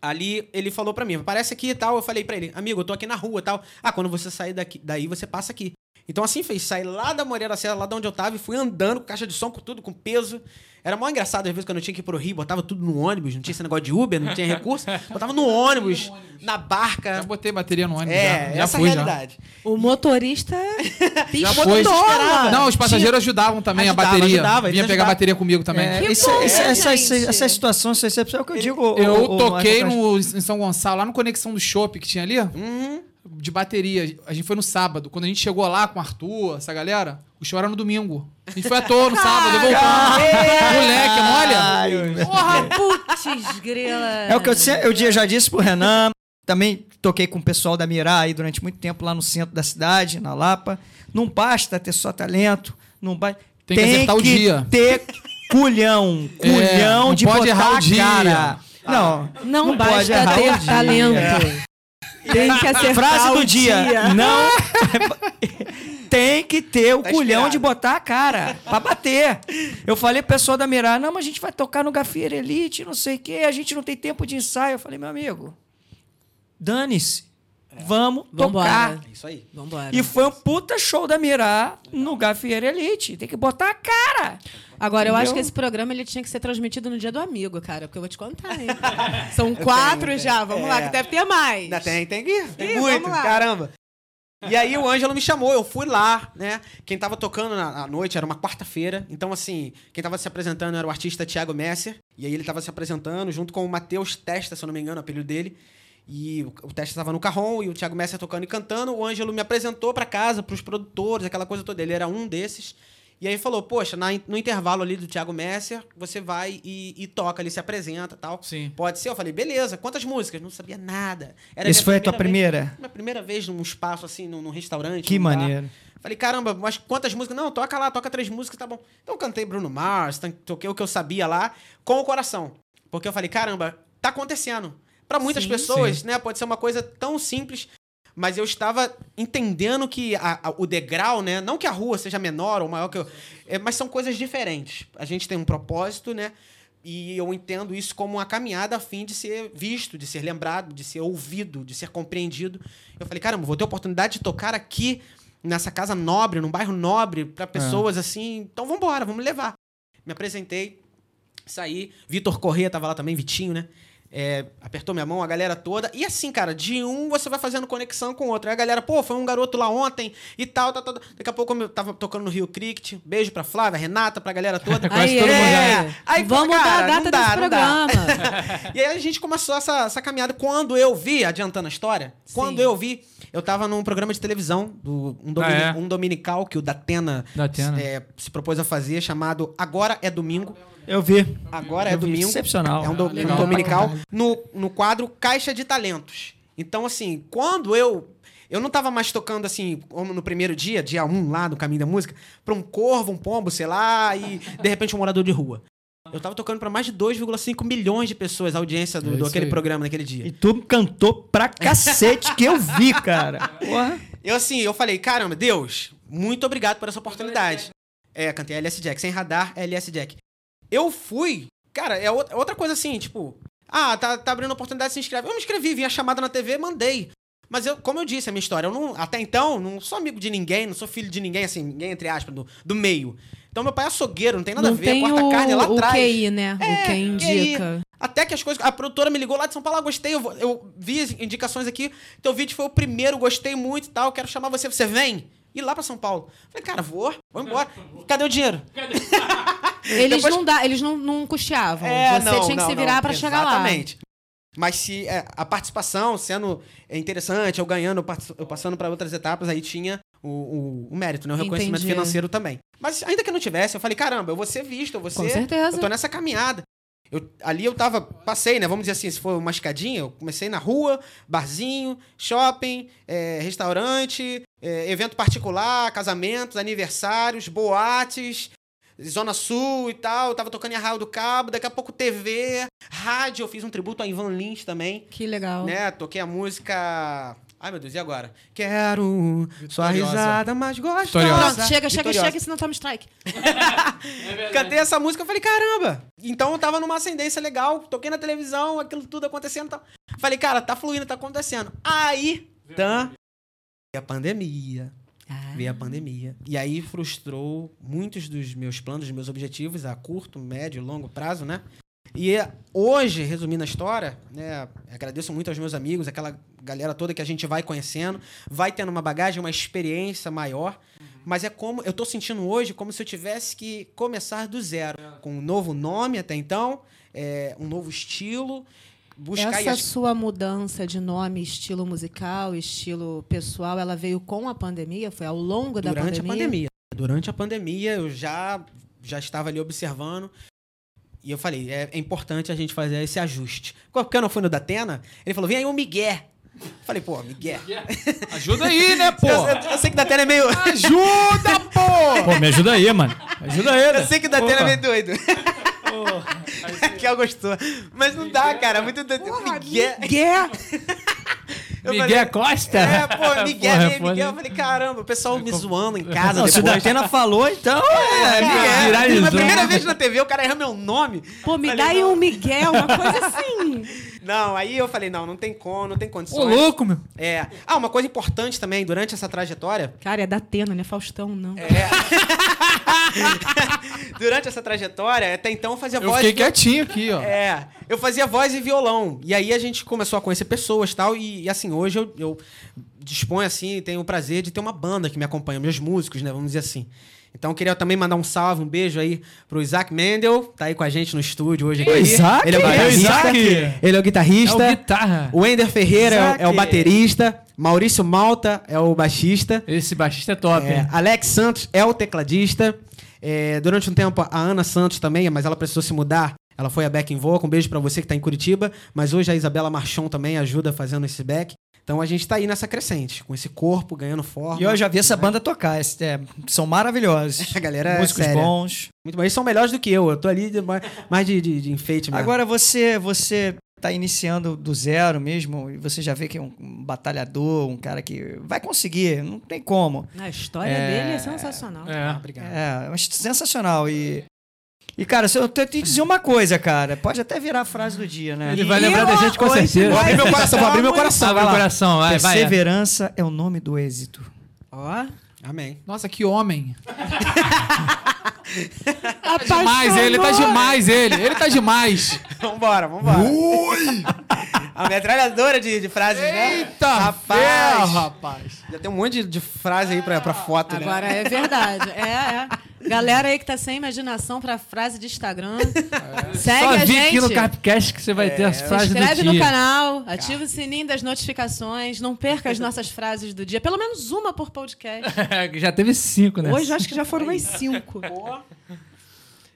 Ali ele falou pra mim, aparece aqui e tal. Eu falei pra ele, amigo, eu tô aqui na rua e tal. Ah, quando você sair daqui, daí, você passa aqui. Então assim fez, saí lá da Moreira da Serra, lá de onde eu tava, e fui andando com caixa de som, com tudo, com peso. Era mó engraçado, às vezes, quando eu tinha que ir pro Rio, botava tudo no ônibus, não tinha esse negócio de Uber, não tinha [LAUGHS] recurso. Botava no ônibus, na barca. Já botei bateria no ônibus. É, já, já essa fui, é a já. realidade. O motorista [LAUGHS] Já foi. Não, os passageiros ajudavam também Ajudava, a bateria. ajudava, Vinha pegar ajudavam. bateria comigo também. É, Que isso- bom, isso- essa, essa, essa situação, essa excepção é o que eu digo. o- Eu o- o toquei Michael no, em São Gonçalo, lá no Conexão do Shopping que tinha ali, Uhum. De bateria. A gente foi no sábado. Quando a gente chegou lá com o Arthur, essa galera, o show era no domingo. A gente foi à toa no sábado, voltamos. Moleque, olha? Porra, Putz, grila. É o que eu, eu dia- já disse pro Renan. Também toquei com o pessoal da Mirá aí durante muito tempo lá no centro da cidade, na Lapa. Não basta ter só talento, não basta. Tem que acertar o dia. ter culhão, [LAUGHS] É, culhão não de pode botar errar o a dia. cara. Não, Não, não pode basta ter dia. talento. Tem que acertar Frase o do dia. Não. [LAUGHS] Tem que ter o Tá culhão de botar a cara pra bater. Eu falei pro pessoal da Mirá, não, mas a gente vai tocar no Gafieira Elite, não sei o quê, a gente não tem tempo de ensaio. Eu falei, meu amigo, dane-se. Vamos Vambora. tocar. É isso aí. Vambora. E foi um puta show da Mirá no Gafieira Elite. Tem que botar a cara. Agora, eu acho Entendeu? que esse programa ele tinha que ser transmitido no dia do amigo, cara, porque eu vou te contar, hein? [LAUGHS] São quatro tenho, já, vamos lá, É. que deve ter mais. Ainda tem, tem que tem Ih, muito, lá. caramba. E aí o Ângelo me chamou, eu fui lá, né? Quem tava tocando na, à noite era uma quarta-feira. Então, assim, quem tava se apresentando era o artista Thiago Messer. E aí ele tava se apresentando junto com o Matheus Testa, se eu não me engano, o apelido dele. E o, o Testa tava no carrom e o Thiago Messer tocando e cantando. O Ângelo me apresentou pra casa, pros produtores, aquela coisa toda. Ele era um desses. E aí falou, poxa, na- no intervalo ali do Thiago Messer, você vai e, e toca, ele se apresenta e tal. Sim. Pode ser? Eu falei, beleza, quantas músicas? Não sabia nada. Era Esse minha foi a tua vez- primeira? minha primeira vez num espaço assim, num, num restaurante. Que num maneiro. Falei, caramba, mas quantas músicas? Não, toca lá, toca três músicas, tá bom. Então eu cantei Bruno Mars, toquei o que eu sabia lá, com o coração. Porque eu falei, caramba, tá acontecendo. Pra muitas Sim. pessoas, né, pode ser uma coisa tão simples, mas eu estava entendendo que a- a- o degrau, né, não que a rua seja menor ou maior que eu, é, mas são coisas diferentes. A gente tem um propósito, né, e eu entendo isso como uma caminhada a fim de ser visto, de ser lembrado, de ser ouvido, de ser compreendido. Eu falei, caramba, vou ter oportunidade de tocar aqui nessa casa nobre, num bairro nobre, para pessoas assim. Então vamos embora, vamos levar. Me apresentei, saí. Vitor Corrêa tava lá também, Vitinho, né? É, apertou minha mão, a galera toda. E assim, cara, de um você vai fazendo conexão com o outro. Aí a galera, pô, foi um garoto lá ontem e tal, tal, tal. Daqui a pouco eu tava tocando no Rio Cricket. Beijo pra Flávia, Renata, pra galera toda. [LAUGHS] Quase Aí, todo é. Aí, Vamos cara, dar a não data dá, desse programa. [LAUGHS] E aí a gente começou essa, essa caminhada. Quando eu vi, adiantando a história, quando eu vi, eu tava num programa de televisão, do, um, domini- Ah, é? um dominical que o Datena, Datena. é, se propôs a fazer, chamado Agora é Domingo. Eu vi. Agora é Eu vi. domingo. Excepcional. É um, do- um legal. dominical no, no quadro Caixa de Talentos. Então, assim, quando eu. Eu não tava mais tocando assim, como no primeiro dia, dia 1 lá no Caminho da Música, pra um corvo, um pombo, sei lá, e de repente um morador de rua. Eu tava tocando pra mais de 2,5 milhões de pessoas a audiência do, É do aquele aí. programa naquele dia. E tu cantou pra cacete que eu vi, cara. Porra. Eu assim, eu falei, caramba, Deus, muito obrigado por essa oportunidade. É, cantei LS Jack, sem radar, LS Jack. Eu fui, cara, é outra coisa assim, tipo, ah, tá, tá abrindo oportunidade, se inscreve. Eu me inscrevi, vi a chamada na TV, mandei. Mas eu, como eu disse, a minha história, eu não, até então, não sou amigo de ninguém, não sou filho de ninguém, assim, ninguém, entre aspas, do, do meio. Então meu pai é açougueiro, não tem nada Não a ver, tem corta o, carne lá o atrás. QI, né? É, o quem QI. indica. Até que as coisas. A produtora me ligou lá de São Paulo, ah, gostei, eu, eu vi as indicações aqui. Teu vídeo foi o primeiro, gostei muito e tal. Quero chamar você, você vem? Ir lá pra São Paulo. Falei, cara, vou, vou embora. [LAUGHS] Cadê o dinheiro? [LAUGHS] Eles, Depois- não, dá, eles não, não custeavam. É, Você não, tinha que não, se virar pra chegar lá. Exatamente. Mas se é, a participação sendo interessante, eu ganhando, eu pass- eu passando para outras etapas, aí tinha o, o- o mérito, né? o reconhecimento Entendi. financeiro também. Mas ainda que não tivesse, eu falei, caramba, eu vou ser visto, eu vou Com ser. certeza. Eu tô nessa caminhada. Eu, ali eu tava, passei, né? Vamos dizer assim, se for uma escadinha, eu comecei na rua, barzinho, shopping, é, restaurante, é, evento particular, casamentos, aniversários, boates, Zona Sul e tal. Eu tava tocando em Arraial do Cabo, daqui a pouco TV, rádio. Eu fiz um tributo a Ivan Lins também, Que legal. né? Toquei a música Ai, meu Deus, e agora? Quero sua Vitoriosa. risada mais gostosa. Pronto, chega, chega, Vitoriosa. chega, senão toma strike. [LAUGHS] Cantei essa música, eu falei, caramba. Então eu tava numa ascendência legal, toquei na televisão, aquilo tudo acontecendo. e tal. Falei, cara, tá fluindo, tá acontecendo. Aí, tá, veio a pandemia. Ah. Veio a pandemia. E aí frustrou muitos dos meus planos, dos meus objetivos a curto, médio e longo prazo, né? E hoje, resumindo a história, né, agradeço muito aos meus amigos, aquela galera toda que a gente vai conhecendo, vai tendo uma bagagem, uma experiência maior, mas é como eu tô sentindo hoje como se eu tivesse que começar do zero, com um novo nome até então, é, um novo estilo, buscar Essa as- sua mudança de nome, estilo musical, estilo pessoal, ela veio com a pandemia? Foi ao longo da durante pandemia? a pandemia. Durante a pandemia, eu já, já estava ali observando. E eu falei, é, é importante a gente fazer esse ajuste. Porque eu não fui no Datena, ele falou, vem aí o Miguel. Falei, pô, Miguel. Ajuda aí, né, [LAUGHS] pô? Eu, eu- eu sei que o Datena é meio. Ajuda, pô! Pô, me ajuda aí, mano. Ajuda ele. Eu sei que o Datena é meio doido. Raquel gostou. Mas não dá, cara. Muito doido. Miguel. Miguel. [LAUGHS] Eu Miguel falei, Costa? É, pô, Miguel, Porra, porra. Miguel. Eu falei, caramba, o pessoal me zoando em casa Não, se o. Datena falou, então. É, Miguel. viralizou. Na primeira vez na TV, o cara erra meu nome. Pô, me Falei, dá aí um Miguel, uma coisa assim. [LAUGHS] Não, aí eu falei, não, não tem como, não tem Ô, condições. louco, meu. É. Ah, uma coisa importante também, durante essa trajetória, Cara, é da Atena, não é Faustão, [LAUGHS] não. durante essa trajetória, até então eu fazia Eu voz. fiquei quietinho aqui, ó. É, eu fazia voz e violão. E aí a gente começou a conhecer pessoas e tal. E, e, assim, hoje eu, eu disponho, assim, tenho o prazer de ter uma banda que me acompanha, meus músicos, né? Vamos dizer assim. Então eu queria também mandar um salve, um beijo aí pro Isaac Mendel, tá aí com a gente no estúdio hoje aqui. Isaac? Ele é o guitarrista. Isaac? Ele é o guitarrista. É o guitarra. O Ender Ferreira é o- é o baterista. Maurício Malta é o baixista. Esse baixista é top, É? Alex Santos é o tecladista. É, durante um tempo, a Ana Santos também, mas ela precisou se mudar. Ela foi a back in vocal. Um beijo pra você que tá em Curitiba. Mas hoje a Isabela Marchon também ajuda fazendo esse back. Então a gente tá aí nessa crescente, com esse corpo ganhando forma. E eu já vi essa banda tocar. esse- é, são maravilhosos. [LAUGHS] A galera é Músicos séria. bons. Muito bom. Eles são melhores do que eu. Eu tô ali de- mais de, de, de enfeite mesmo. Agora você você tá iniciando do zero mesmo e você já vê que é um, um batalhador, um cara que vai conseguir, não tem como. A história É. dele é sensacional. Ah, É. obrigado. É, mas sensacional e e cara, se eu tenho que te dizer uma coisa, cara, pode até virar a frase do dia, né? Ele vai lembrar da gente com certeza. Vou abrir meu coração, vou abrir meu coração. Abre lá. coração, vai, vai. Perseverança é o nome do êxito. Ó. Amém. Nossa, que homem. [LAUGHS] Tá demais ele, tá demais ele. Ele tá demais. Vambora, vambora. [LAUGHS] A metralhadora de, de frases, né? Eita, rapaz. ferro, rapaz. Já tem um monte de, de frase aí pra, pra foto, né? Agora é verdade. É, é. Galera aí que tá sem imaginação pra frase de Instagram. Segue Só a vi gente. aqui no Capcast que você vai ter as Se frases do inscreve dia. no canal, ativa o sininho das notificações, não perca as nossas frases do dia. Pelo menos uma por podcast. [LAUGHS] Já teve cinco, né? Hoje acho que já foram umas cinco.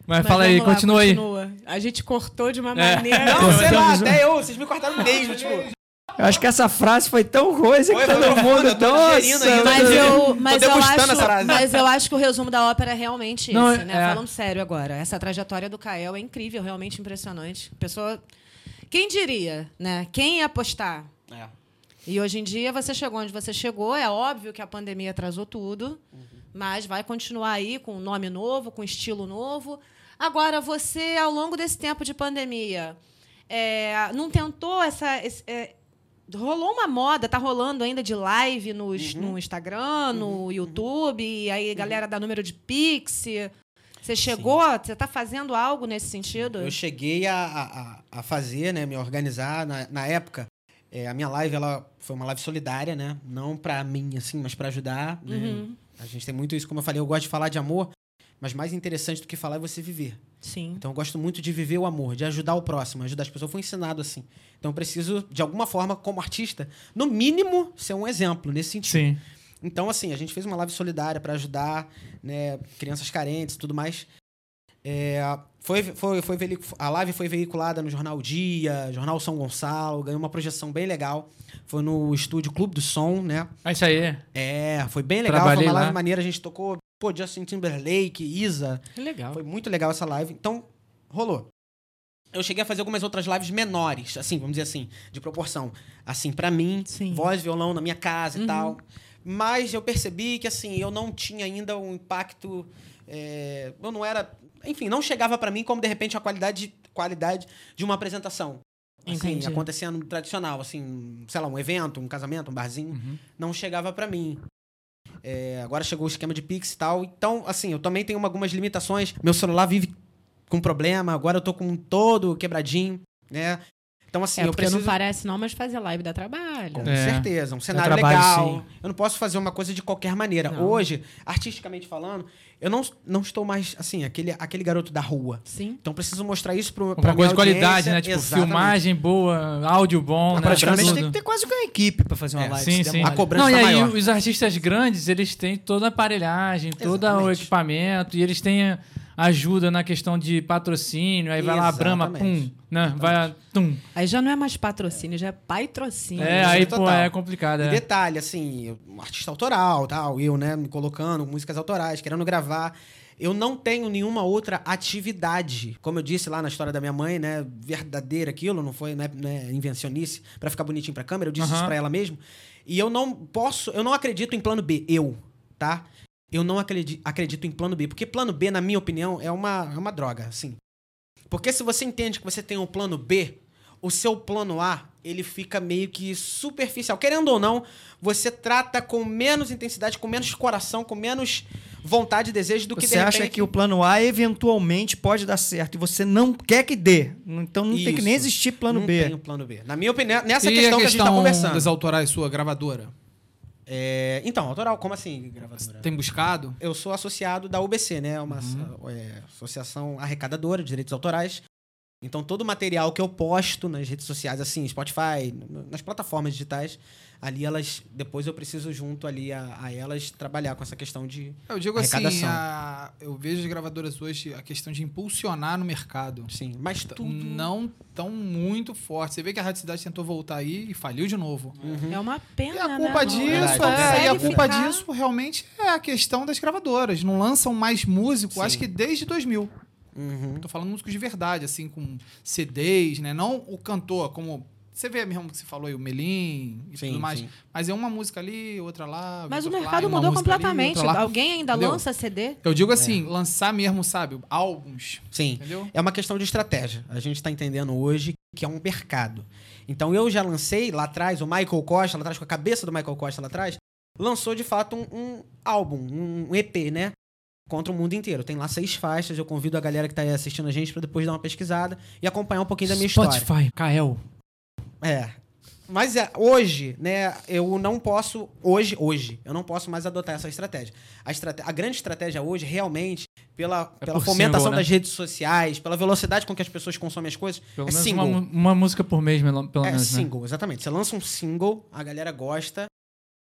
Mas, Mas fala aí, lá, continua aí. continua. A gente cortou de uma É. maneira. [LAUGHS] Não, sei lá, até eu, vocês me cortaram mesmo, tipo. Eu acho que essa frase foi tão coisa que Foi, todo foi mundo eu nossa. Mas eu, mas, eu acho, essa frase. mas eu acho que o resumo da ópera é realmente Não, esse, né? é. Falando sério agora. Essa trajetória do Kael é incrível, realmente impressionante. Pessoa. Quem diria, né? Quem ia apostar? É. E hoje em dia você chegou onde você chegou. É óbvio que a pandemia atrasou tudo, Uhum. mas vai continuar aí com um nome novo, com estilo novo. Agora, você, ao longo desse tempo de pandemia, é, não tentou essa. esse- é, rolou uma moda, tá rolando ainda de live nos- Uhum. no Instagram, no YouTube, e aí a galera dá número de Pix. Você chegou, você tá fazendo algo nesse sentido? Eu cheguei a, a, a- fazer, né, me organizar na, na época. é, a minha live ela foi uma live solidária, né? Não pra mim, assim, mas pra ajudar. né? Uhum. A gente tem muito isso, como eu falei, eu gosto de falar de amor, mas mais interessante do que falar é você viver. Sim. Então eu gosto muito de viver o amor, de ajudar o próximo, ajudar as pessoas. Eu fui ensinado assim. Então eu preciso, de alguma forma, como artista, no mínimo, ser um exemplo nesse sentido. Sim. Então, assim, a gente fez uma live solidária para ajudar né, crianças carentes e tudo mais. É, foi, foi, foi a live foi veiculada no Jornal Dia, Jornal São Gonçalo, ganhou uma projeção bem legal. Foi no estúdio Clube do Som, né? É isso aí. É, foi bem legal, Trabalhei foi uma live lá. maneira. A gente tocou, pô, Justin Timberlake, Isa. Que legal. Foi muito legal essa live. Então, rolou. eu cheguei a fazer algumas outras lives menores, assim, vamos dizer assim, de proporção. Assim, pra mim, Sim. voz, violão na minha casa e tal. Mas eu percebi que, assim, eu não tinha ainda um impacto. é, eu não era. Enfim, não chegava pra mim como, de repente, a qualidade, qualidade de uma apresentação. Assim, Entendi. acontecendo tradicional, assim, sei lá, um evento, um casamento, um barzinho, não chegava pra mim. É, agora chegou o esquema de Pix e tal. Então, assim, eu também tenho algumas limitações. Meu celular vive com problema, agora eu tô com todo quebradinho, né? Então, assim, É eu porque preciso. não parece não, mas fazer live dá trabalho. Com É. certeza, um cenário trabalho, legal. sim. Eu não posso fazer uma coisa de qualquer maneira. Não. Hoje, artisticamente falando, eu não, não estou mais, assim, aquele, aquele garoto da rua. Sim. Então, preciso mostrar isso pro, pra Uma coisa de qualidade, né? Tipo, Exatamente. filmagem boa, áudio bom, né? Praticamente tem que ter quase uma equipe pra fazer uma É, live. Sim, sim. A cobrança Não, e aí maior. os artistas grandes, eles têm toda a aparelhagem, todo o equipamento, e eles têm ajuda na questão de patrocínio, aí vai lá a Brahma, pum, né? Vai, tum. Aí já não é mais patrocínio, já é patrocínio. É, isso aí, é pô, total. é complicado. E É. detalhe, assim, um artista autoral, tal, eu, né, me colocando músicas autorais, querendo gravar. Eu não tenho nenhuma outra atividade. Como eu disse lá na história da minha mãe, né, verdadeira aquilo, não foi, né, né invencionice pra ficar bonitinho pra câmera, eu disse isso Aham. pra ela mesmo. E eu não posso, eu não acredito em plano B, eu, tá? Eu não acredi- acredito em plano B, porque plano B, na minha opinião, é uma, é uma droga, assim. Porque se você entende que você tem um plano B, o seu plano A, ele fica meio que superficial. Querendo ou não, você trata com menos intensidade, com menos coração, com menos vontade e desejo do que Você de acha que o plano A eventualmente pode dar certo e você não quer que dê. Então não tem que nem Isso. existir plano não B. tem o plano B. Na minha opinião, nessa e questão, a que a gente tá questão conversando. das autorais sua, gravadora? É, então, autoral, como assim, gravadora? Tem buscado? Eu sou associado da UBC, né? Uma Uhum. é, associação arrecadadora de direitos autorais. Então, todo o material que eu posto nas redes sociais, assim, Spotify, nas plataformas digitais, ali elas. Depois eu preciso, junto ali a, a elas, trabalhar com essa questão de. Eu digo assim, a- eu vejo as gravadoras hoje a questão de impulsionar no mercado. Sim, mas tudo. Não tão muito forte. Você vê que a Rádio Cidade tentou voltar aí e faliu de novo. É uma pena, E a né? culpa Não- disso, é, e a culpa ficar- disso realmente é a questão das gravadoras. Não lançam mais músico, Sim. acho que desde 2000. Uhum. Tô falando músicos de verdade, assim, com CDs, né? Não o cantor, como. Você vê mesmo que você falou aí, o Melim e Sim, tudo mais. sim. Mas é uma música ali, outra lá. Mas o mercado mudou ali, completamente. lá. Alguém ainda Entendeu? lança CD? Eu digo assim, lançar mesmo, sabe? Álbuns. Sim. Entendeu? É uma questão de estratégia. A gente está entendendo hoje que é um mercado. Então eu já lancei lá atrás, o Michael Costa, lá atrás, com a cabeça do Michael Costa lá atrás, lançou de fato um, um álbum, um EP, né? Contra o mundo inteiro. Tem lá seis faixas. Eu convido a galera que tá aí assistindo a gente para depois dar uma pesquisada e acompanhar um pouquinho da minha história. Spotify, Kael. É. Mas é, hoje, né, eu não posso. Hoje, hoje, eu não posso mais adotar essa estratégia. A, a grande estratégia hoje, realmente, pela, É pela fomentação single, né? das redes sociais, pela velocidade com que as pessoas consomem as coisas, Pelo é single. uma, uma música por mês, pelo É menos, né? single, exatamente. Você lança um single, a galera gosta.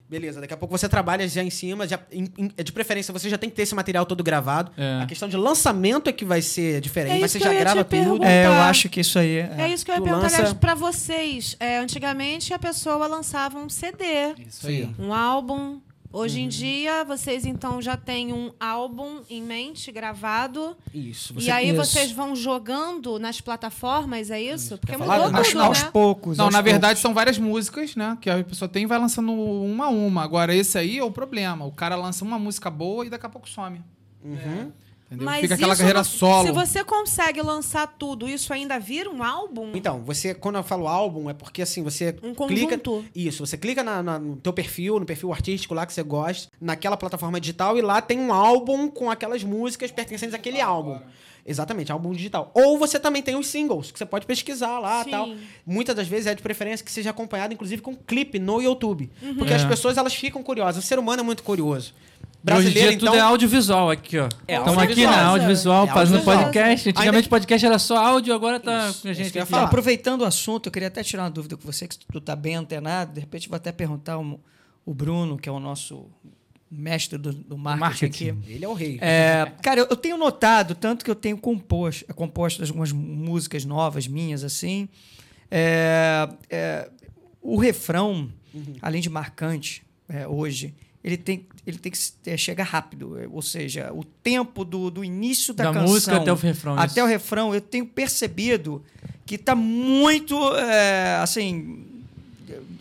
Beleza, daqui a pouco você trabalha já em cima, já, em- em- de preferência você já tem que ter esse material todo gravado. É. A questão de lançamento é que vai ser diferente, É mas você já grava tudo. perguntar. É, eu acho que isso aí. É, isso que eu ia Tu perguntar lança- aliás, pra vocês. É, antigamente a pessoa lançava um CD, Isso aí. Um álbum. Hoje Uhum. em dia, vocês então já têm um álbum em mente, gravado. Isso. e aí isso. vocês vão jogando nas plataformas, é isso? Porque mudou falar, tudo? Aos, aos né? poucos. Não, aos na poucos. verdade são várias músicas, né? Que a pessoa tem e vai lançando uma a uma. Agora, esse aí é o problema. O cara lança uma música boa e daqui a pouco some. Uhum. Entendeu? Mas Fica aquela isso carreira não- solo. Se você consegue lançar tudo, isso ainda vira um álbum? Então, você, quando eu falo álbum, é porque assim, você Um clica. conjunto? Isso, você clica na- na- no teu perfil, no perfil artístico lá que você gosta, naquela plataforma digital, e lá tem um álbum com aquelas músicas pertencentes àquele álbum. Exatamente, álbum digital. Ou você também tem os singles, que você pode pesquisar lá e Sim. tal. Muitas das vezes é de preferência que seja acompanhado, inclusive, com clipe no YouTube. Uhum. Porque É. as pessoas elas ficam curiosas. O ser humano é muito curioso. E Hoje em Brasileiro, dia então. tudo é audiovisual aqui, ó. É, Estamos aqui na audiovisual, É, fazendo audiovisual. podcast. Ainda Antigamente que- podcast era só áudio, agora tá Isso, a gente falar. Aproveitando o assunto, eu queria até tirar uma dúvida com você, que tu tá bem antenado. De repente, vou até perguntar o, o Bruno, que é o nosso mestre do, do marketing, Marketing. aqui. Ele é o rei. É, cara, eu, eu tenho notado, tanto que eu tenho composto, é, composto algumas músicas novas minhas, assim. é, é, o refrão, além de marcante é, hoje, ele tem, ele tem que é, chegar rápido. é, Ou seja, o tempo do, do início da, Da canção música até o refrão, Até isso. o refrão, eu tenho percebido que tá muito, é, assim...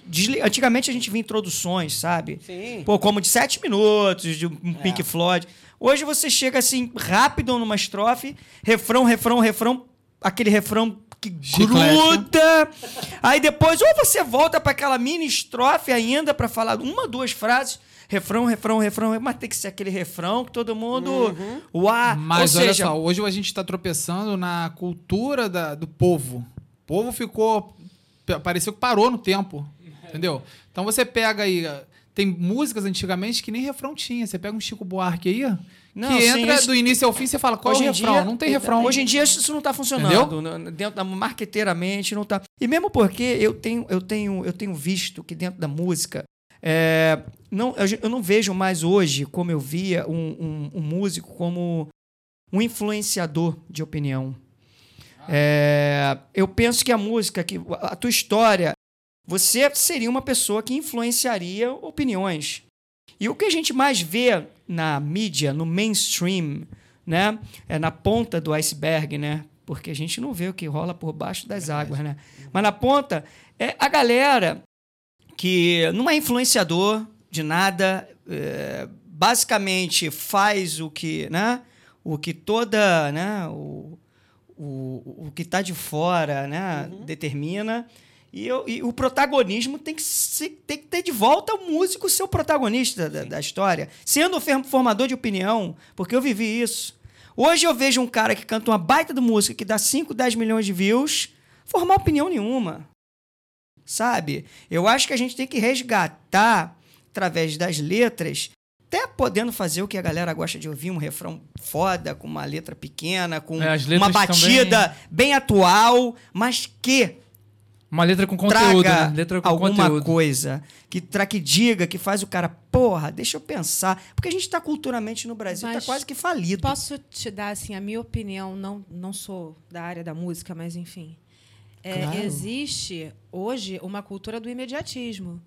desli- Antigamente a gente via introduções, sabe? Sim. Pô, como de sete minutos, de um É. Pink Floyd. Hoje você chega assim, rápido numa estrofe, refrão, refrão, refrão, aquele refrão que Chiclete. gruda. Aí depois, ou você volta para aquela mini estrofe ainda para falar uma, duas frases. Refrão, refrão, refrão, mas tem que ser aquele refrão que todo mundo. Uhum. Uá! Mas Ou olha seja, só, hoje a gente está tropeçando na cultura da- do povo. O povo ficou. pa- Pareceu que parou no tempo. Entendeu? Então você pega aí. Tem músicas antigamente que nem refrão tinha. Você pega um Chico Buarque aí, Não, que entra isso- do início ao fim você fala, qual é o Hoje refrão? dia- não tem refrão. Hoje em dia isso não está funcionando. n- Dentro da marqueteiramente não tá. E mesmo porque eu tenho, eu tenho, eu tenho visto que dentro da música é, não, eu, eu não vejo mais hoje como eu via um, um- um músico como um influenciador de opinião. É, eu penso que a música, que a tua história, você seria uma pessoa que influenciaria opiniões. E o que a gente mais vê na mídia, no mainstream, né, é na ponta do iceberg, né? Porque a gente não vê o que rola por baixo das águas, né? Mas na ponta é a galera que não é influenciador de nada, é, basicamente faz o que, né? O que toda, né? O, o, o que está de fora, né? Determina. E, eu- e o protagonismo tem que, se- tem que ter de volta o músico ser o protagonista da, da história. Sendo formador de opinião, porque eu vivi isso. Hoje eu vejo um cara que canta uma baita de música que dá 5, 10 milhões de views, formar opinião nenhuma. Sabe? Eu acho que a gente tem que resgatar, através das letras, até podendo fazer o que a galera gosta de ouvir, um refrão foda, com uma letra pequena, com É, uma batida bem atual, mas que Uma letra com conteúdo, traga né? Letra com alguma conteúdo. coisa, que, tra que diga, que faz o cara, porra, deixa eu pensar. Porque a gente tá culturalmente no Brasil, Mas tá quase que falido. Posso te dar assim a minha opinião? Não, não sou da área da música, mas enfim. É, Claro. Existe hoje uma cultura do imediatismo,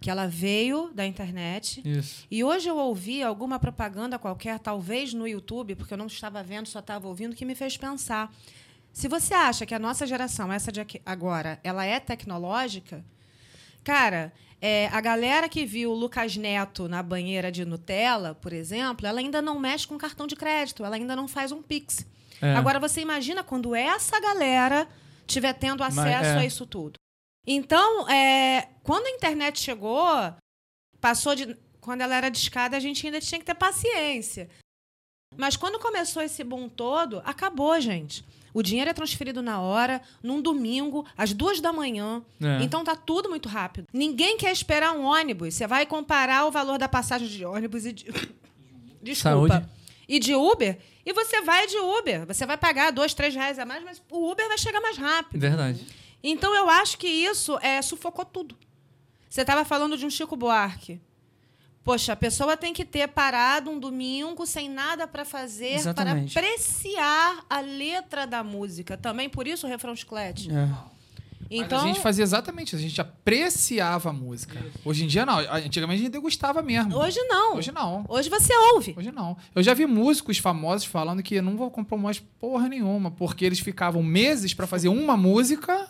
que ela veio da internet. Isso. E hoje eu ouvi alguma propaganda qualquer, talvez no YouTube, porque eu não estava vendo, só estava ouvindo, que me fez pensar. Se você acha que a nossa geração, essa de agora, ela é tecnológica, cara, é, a galera que viu o Lucas Neto na banheira de Nutella, por exemplo, ela ainda não mexe com cartão de crédito, ela ainda não faz um Pix. É. Agora, você imagina quando essa galera estiver tendo Mas, acesso é. a isso tudo. Então, é, quando a internet chegou, passou de. Quando ela era discada, a gente ainda tinha que ter paciência. Mas quando começou esse boom todo, acabou, gente. O dinheiro é transferido na hora, num domingo, às duas da manhã. É. Então tá tudo muito rápido. Ninguém quer esperar um ônibus. Você vai comparar o valor da passagem de ônibus e de. [COUGHS] Desculpa. Saúde. E de Uber, e você vai de Uber. Você vai pagar dois, três reais a mais, mas o Uber vai chegar mais rápido. Verdade. Então eu acho que isso é, sufocou tudo. Você estava falando de um Chico Buarque. Poxa, a pessoa tem que ter parado um domingo sem nada para fazer Exatamente. para apreciar a letra da música. Também por isso o refrão chiclete. É. Então, Mas a gente fazia exatamente isso, a gente apreciava a música. Hoje em dia não, antigamente a gente degustava mesmo. hoje não. Hoje não. Hoje você ouve. Hoje não. Eu já vi músicos famosos falando que não vou comprar mais porra nenhuma, porque eles ficavam meses pra fazer uma música,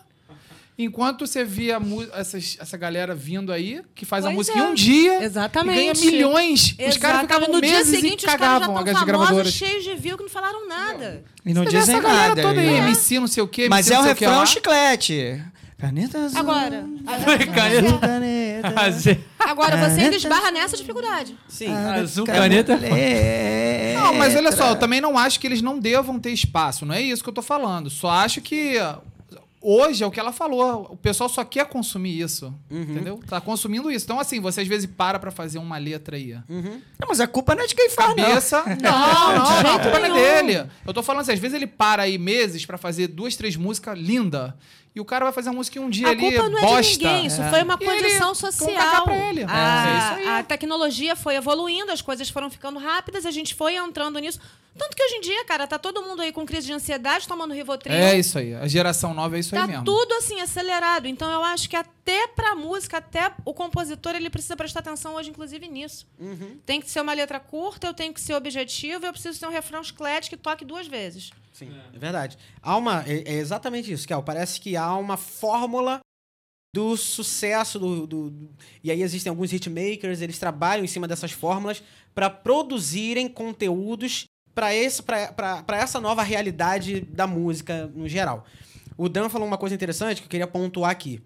enquanto você via essas- essa galera vindo aí, que faz a Pois música é. em um dia Exatamente. e ganha milhões. Os caras Exatamente. ficavam no dia meses seguinte e os caras já cagavam estão as famosos, gravadoras. cheios de view que não falaram nada. E não Você dizem essa galera nada. toda aí, né? MC não sei o quê, Mas MC é o refrão lá. chiclete. Caneta azul. Agora, Azul, caneta. Fazer agora você ainda esbarra nessa dificuldade. Sim. azul caneta. É, [LAUGHS] Não, mas olha só, eu também não acho que eles não devam ter espaço. Não é isso que eu tô falando. Só acho que hoje é o que ela falou. O pessoal só quer consumir isso. Entendeu? Tá consumindo isso. Então, assim, você às vezes para pra fazer uma letra aí. Não, mas a culpa não é de quem faz, não. Cabeça. [LAUGHS] Não, não, não, jeito a culpa não é dele. Eu tô falando assim, às vezes ele para aí meses pra fazer duas, três músicas lindas. E o cara vai fazer uma música em um dia A ali. culpa não é bosta. de ninguém, isso foi uma ele- condição vão social. pra ele. A, É isso aí. a tecnologia foi evoluindo, as coisas foram ficando rápidas, a gente foi entrando nisso. Tanto que hoje em dia, cara, tá todo mundo aí com crise de ansiedade, tomando Rivotril. É isso aí. A geração nova é isso Tá aí mesmo. tudo assim acelerado. Então eu acho que até pra música, até o compositor, ele precisa prestar atenção hoje, inclusive, nisso. Uhum. Tem que ser uma letra curta, eu tenho que ser objetivo, eu preciso ter um refrão chiclete que toque duas vezes. Sim, é verdade. Há uma, é, é exatamente isso, Kel. Parece que há uma fórmula do sucesso do, do- do- e aí existem alguns hitmakers, eles trabalham em cima dessas fórmulas para produzirem conteúdos para esse para essa nova realidade da música no geral. O Dan falou uma coisa interessante que eu queria pontuar aqui.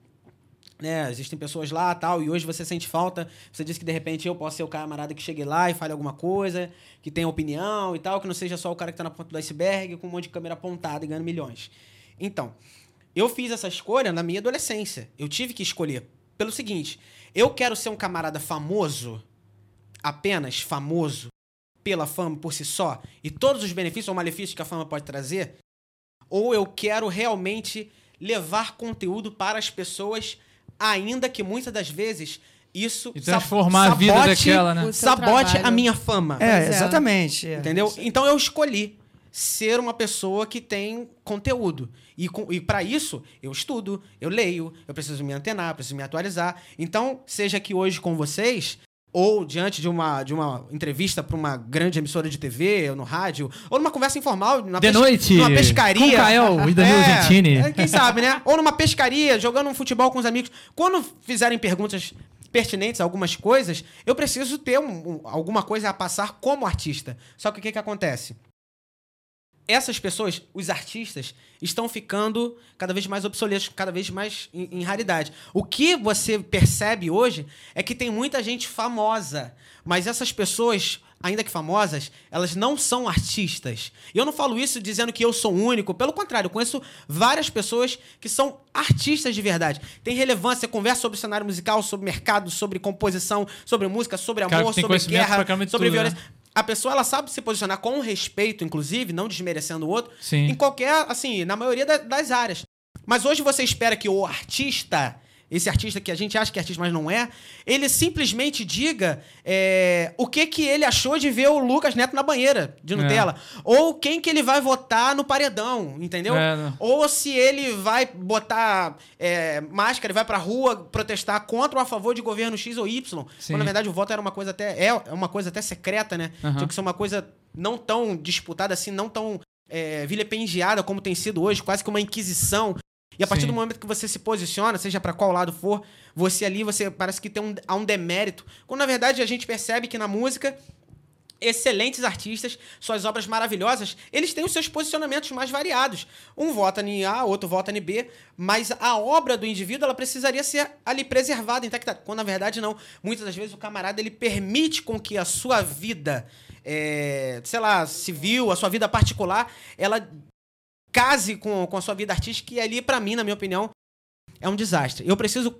Né, existem pessoas lá tal, e hoje você sente falta. Você disse que de repente eu posso ser o camarada que chegue lá e fale alguma coisa, que tenha opinião e tal, que não seja só o cara que tá na ponta do iceberg com um monte de câmera apontada e ganhando milhões. Então, eu fiz essa escolha na minha adolescência. Eu tive que escolher pelo seguinte: eu quero ser um camarada famoso, apenas famoso, pela fama por si só, e todos os benefícios ou malefícios que a fama pode trazer, ou eu quero realmente levar conteúdo para as pessoas, ainda que muitas das vezes isso E transformar a vida daquela, né? Sabote trabalho. a minha fama. É, é. exatamente. é. Entendeu? Então eu escolhi ser uma pessoa que tem conteúdo. E, com- e para isso, eu estudo, eu leio, eu preciso me antenar, preciso me atualizar. Então, seja aqui hoje com vocês, ou diante de uma, de uma entrevista para uma grande emissora de TV, ou no rádio, ou numa conversa informal, numa De noite, numa pescaria. com Kael e Danilo É, Gentili. é, quem sabe, né? Ou numa pescaria, jogando um futebol com os amigos. Quando fizerem perguntas pertinentes a algumas coisas, eu preciso ter um- um- alguma coisa a passar como artista. Só que o que, que acontece? Essas pessoas, os artistas, estão ficando cada vez mais obsoletos, cada vez mais em, em raridade. O que você percebe hoje é que tem muita gente famosa, mas essas pessoas, ainda que famosas, elas não são artistas. E eu não falo isso dizendo que eu sou único, pelo contrário, eu conheço várias pessoas que são artistas de verdade. Tem relevância, conversa sobre cenário musical, sobre mercado, sobre composição, sobre música, sobre Cara, amor, tem sobre guerra, sobre tudo, né? A pessoa ela sabe se posicionar com respeito, inclusive, não desmerecendo o outro, Sim. em qualquer, assim, na maioria da- das áreas. Mas hoje você espera que o artista, esse artista que a gente acha que é artista, mas não é, ele simplesmente diga é, o que que ele achou de ver o Lucas Neto na banheira de Nutella. Ou quem que ele vai votar no paredão, entendeu? É? Ou se ele vai botar é, máscara e vai pra rua protestar contra ou a favor de governo X ou Y. Sim. Quando, na verdade, o voto era uma coisa até. É uma coisa até secreta, né? Aham. Tinha que ser uma coisa não tão disputada assim, não tão é, vilipendiada como tem sido hoje, quase que uma inquisição. E a partir Sim. do momento que você se posiciona, seja pra qual lado for, você ali, você parece que tem um, há um demérito. Quando na verdade a gente percebe que na música excelentes artistas, suas obras maravilhosas, eles têm os seus posicionamentos mais variados. Um vota em A, outro vota em B, mas a obra do indivíduo ela precisaria ser ali preservada, intacta. Quando na verdade não. Muitas das vezes o camarada ele permite com que a sua vida, é, sei lá, civil, a sua vida particular, ela case com, com a sua vida artística e ali, pra mim, na minha opinião, é um desastre. Eu preciso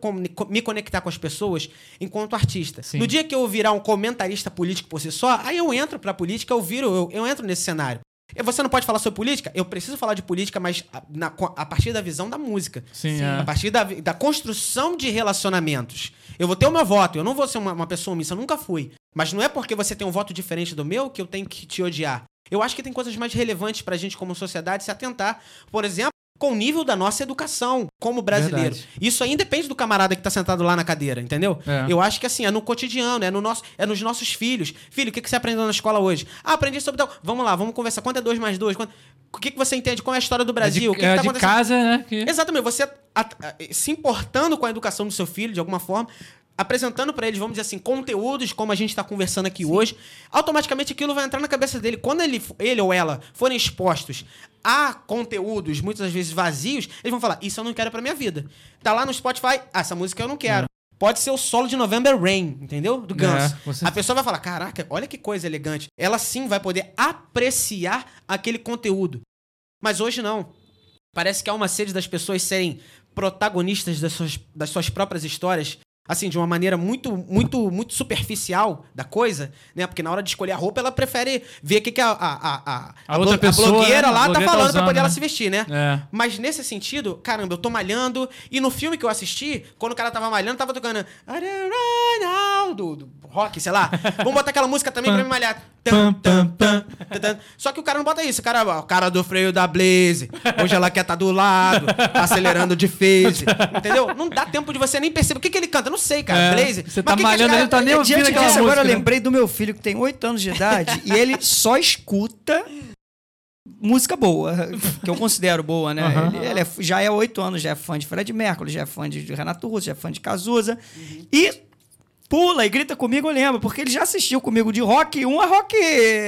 me conectar com as pessoas enquanto artista. Sim. No dia que eu virar um comentarista político por si só, aí eu entro pra política, eu viro, eu, eu entro nesse cenário. E Você não pode falar sobre política? Eu preciso falar de política, mas a, na- a partir da visão da música. Sim, A é. partir da, da construção de relacionamentos. Eu vou ter o meu voto, eu não vou ser uma, uma pessoa omissa, eu nunca fui. Mas não é porque você tem um voto diferente do meu que eu tenho que te odiar. Eu acho que tem coisas mais relevantes pra gente como sociedade se atentar. Por exemplo, com o nível da nossa educação como brasileiro. Verdade. Isso aí depende do camarada que tá sentado lá na cadeira, entendeu? É. Eu acho que assim, é no cotidiano, é, no nosso, é nos nossos filhos. Filho, o que, que você aprendeu na escola hoje? Ah, aprendi sobre tal. Vamos lá, vamos conversar. Quanto é 2 mais 2? O que, que você entende? Como é a história do Brasil? É o de, que, que é tá de acontecendo? casa, né? que- Exatamente, você a- a- se importando com a educação do seu filho, de alguma forma, apresentando pra eles, vamos dizer assim, conteúdos, como a gente tá conversando aqui hoje, automaticamente aquilo vai entrar na cabeça dele. Quando ele, ele ou ela forem expostos a conteúdos, muitas vezes vazios, eles vão falar: Isso eu não quero pra minha vida. Tá lá no Spotify, ah, essa música eu não quero. Pode ser o solo de November Rain, entendeu? Do Guns. É, você- A pessoa vai falar: Caraca, olha que coisa elegante. Ela sim vai poder apreciar aquele conteúdo. Mas hoje não. Parece que há uma sede das pessoas serem protagonistas das suas, das suas próprias histórias, assim, de uma maneira muito, muito, muito superficial da coisa, né? Porque na hora de escolher a roupa, ela prefere ver o que, que a, a, a, a, A outra pessoa, blogueira né? A lá tá tá falando pra poder ela né? se vestir, né? É. Mas nesse sentido, caramba, eu tô malhando. E no filme que eu assisti, quando o cara tava malhando, tava tocando. Do, do rock, sei lá. [LAUGHS] Vamos botar aquela música também pra me malhar. Tan, tan, tan. Só que o cara não bota isso. O cara, ó, o cara do freio da Blaze. Hoje ela quer estar do lado, tá acelerando de phase. Entendeu? Não dá tempo de você nem perceber. O que, que ele canta? Eu não sei, cara. É, Blaze. você tá malhando, ele não tá nem ouvindo Diante aquela disso, música. agora eu né? lembrei do meu filho que tem 8 anos de idade e ele só escuta música boa, que eu considero boa, né? Aham. Ele, ele é- já é 8 anos, já é fã de Fred Mercury, já é fã de Renato Russo, já é fã de Cazuza. E pula e grita comigo, eu lembro, porque ele já assistiu comigo de rock 1 a rock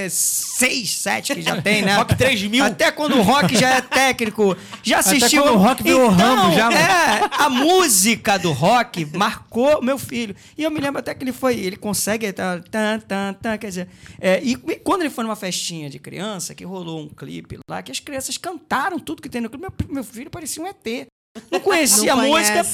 6, 7 que já tem, né? [LAUGHS] Rock 3000. Até quando o rock já é técnico, já Até assistiu. quando o rock virou Rambo já, mano. É, a música do rock marcou meu filho. E eu me lembro até que ele foi, ele consegue tá, tan, tan, tan, quer dizer, é, e, e quando ele foi numa festinha de criança, que rolou um clipe lá, que as crianças cantaram tudo que tem no clipe, meu, meu filho parecia um ET. Não conhecia Não a música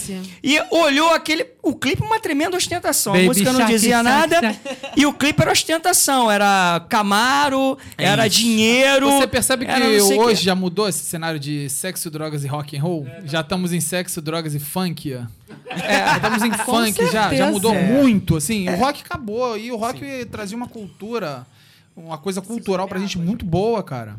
e olhou aquele o clipe uma tremenda ostentação. Baby a música não dizia shark, nada shark. e o clipe era ostentação, era Camaro, era dinheiro. Você percebe que hoje já mudou esse cenário de sexo, drogas e rock and roll? Já estamos em sexo, drogas e funk. É, já estamos em funk já. Já mudou É. muito, assim. O rock acabou e o rock trazia uma cultura, uma coisa cultural pra gente muito boa, cara.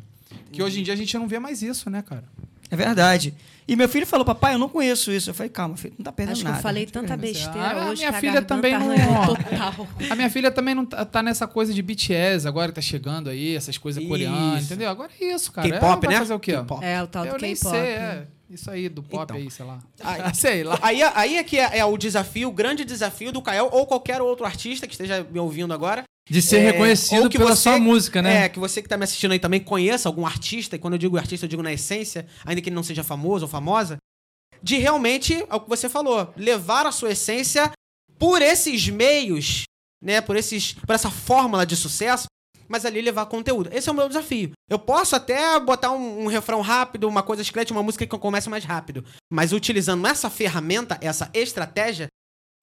Que hoje em dia a gente não vê mais isso, né, cara? É verdade. E meu filho falou, papai, eu não conheço isso. Eu falei, calma, filho, não tá perdendo Acho que nada. eu falei tanta besteira Ah, hoje minha que a filha garganta também não- arranhou total. A minha filha também não tá, tá nessa coisa de BTS agora que tá chegando aí, essas coisas coreanas, entendeu? Agora é isso, cara. K-pop, né? fazer o quê? É, o tal do Eu nem K-pop. sei, é. Isso aí, do pop Então. aí, sei lá. Aí- [LAUGHS] sei lá. Aí, aí é que é, é o desafio, o grande desafio do Kael ou qualquer outro artista que esteja me ouvindo agora. De ser É, reconhecido ou que pela você- sua música, né? É, que você que tá me assistindo aí também conheça algum artista, e quando eu digo artista, eu digo na essência, ainda que ele não seja famoso ou famosa, de realmente, é o que você falou, levar a sua essência por esses meios, né, por esses por essa fórmula de sucesso, mas ali levar conteúdo. Esse é o meu desafio. Eu posso até botar um, um refrão rápido, uma coisa esquete, uma música que comece mais rápido, mas utilizando essa ferramenta, essa estratégia,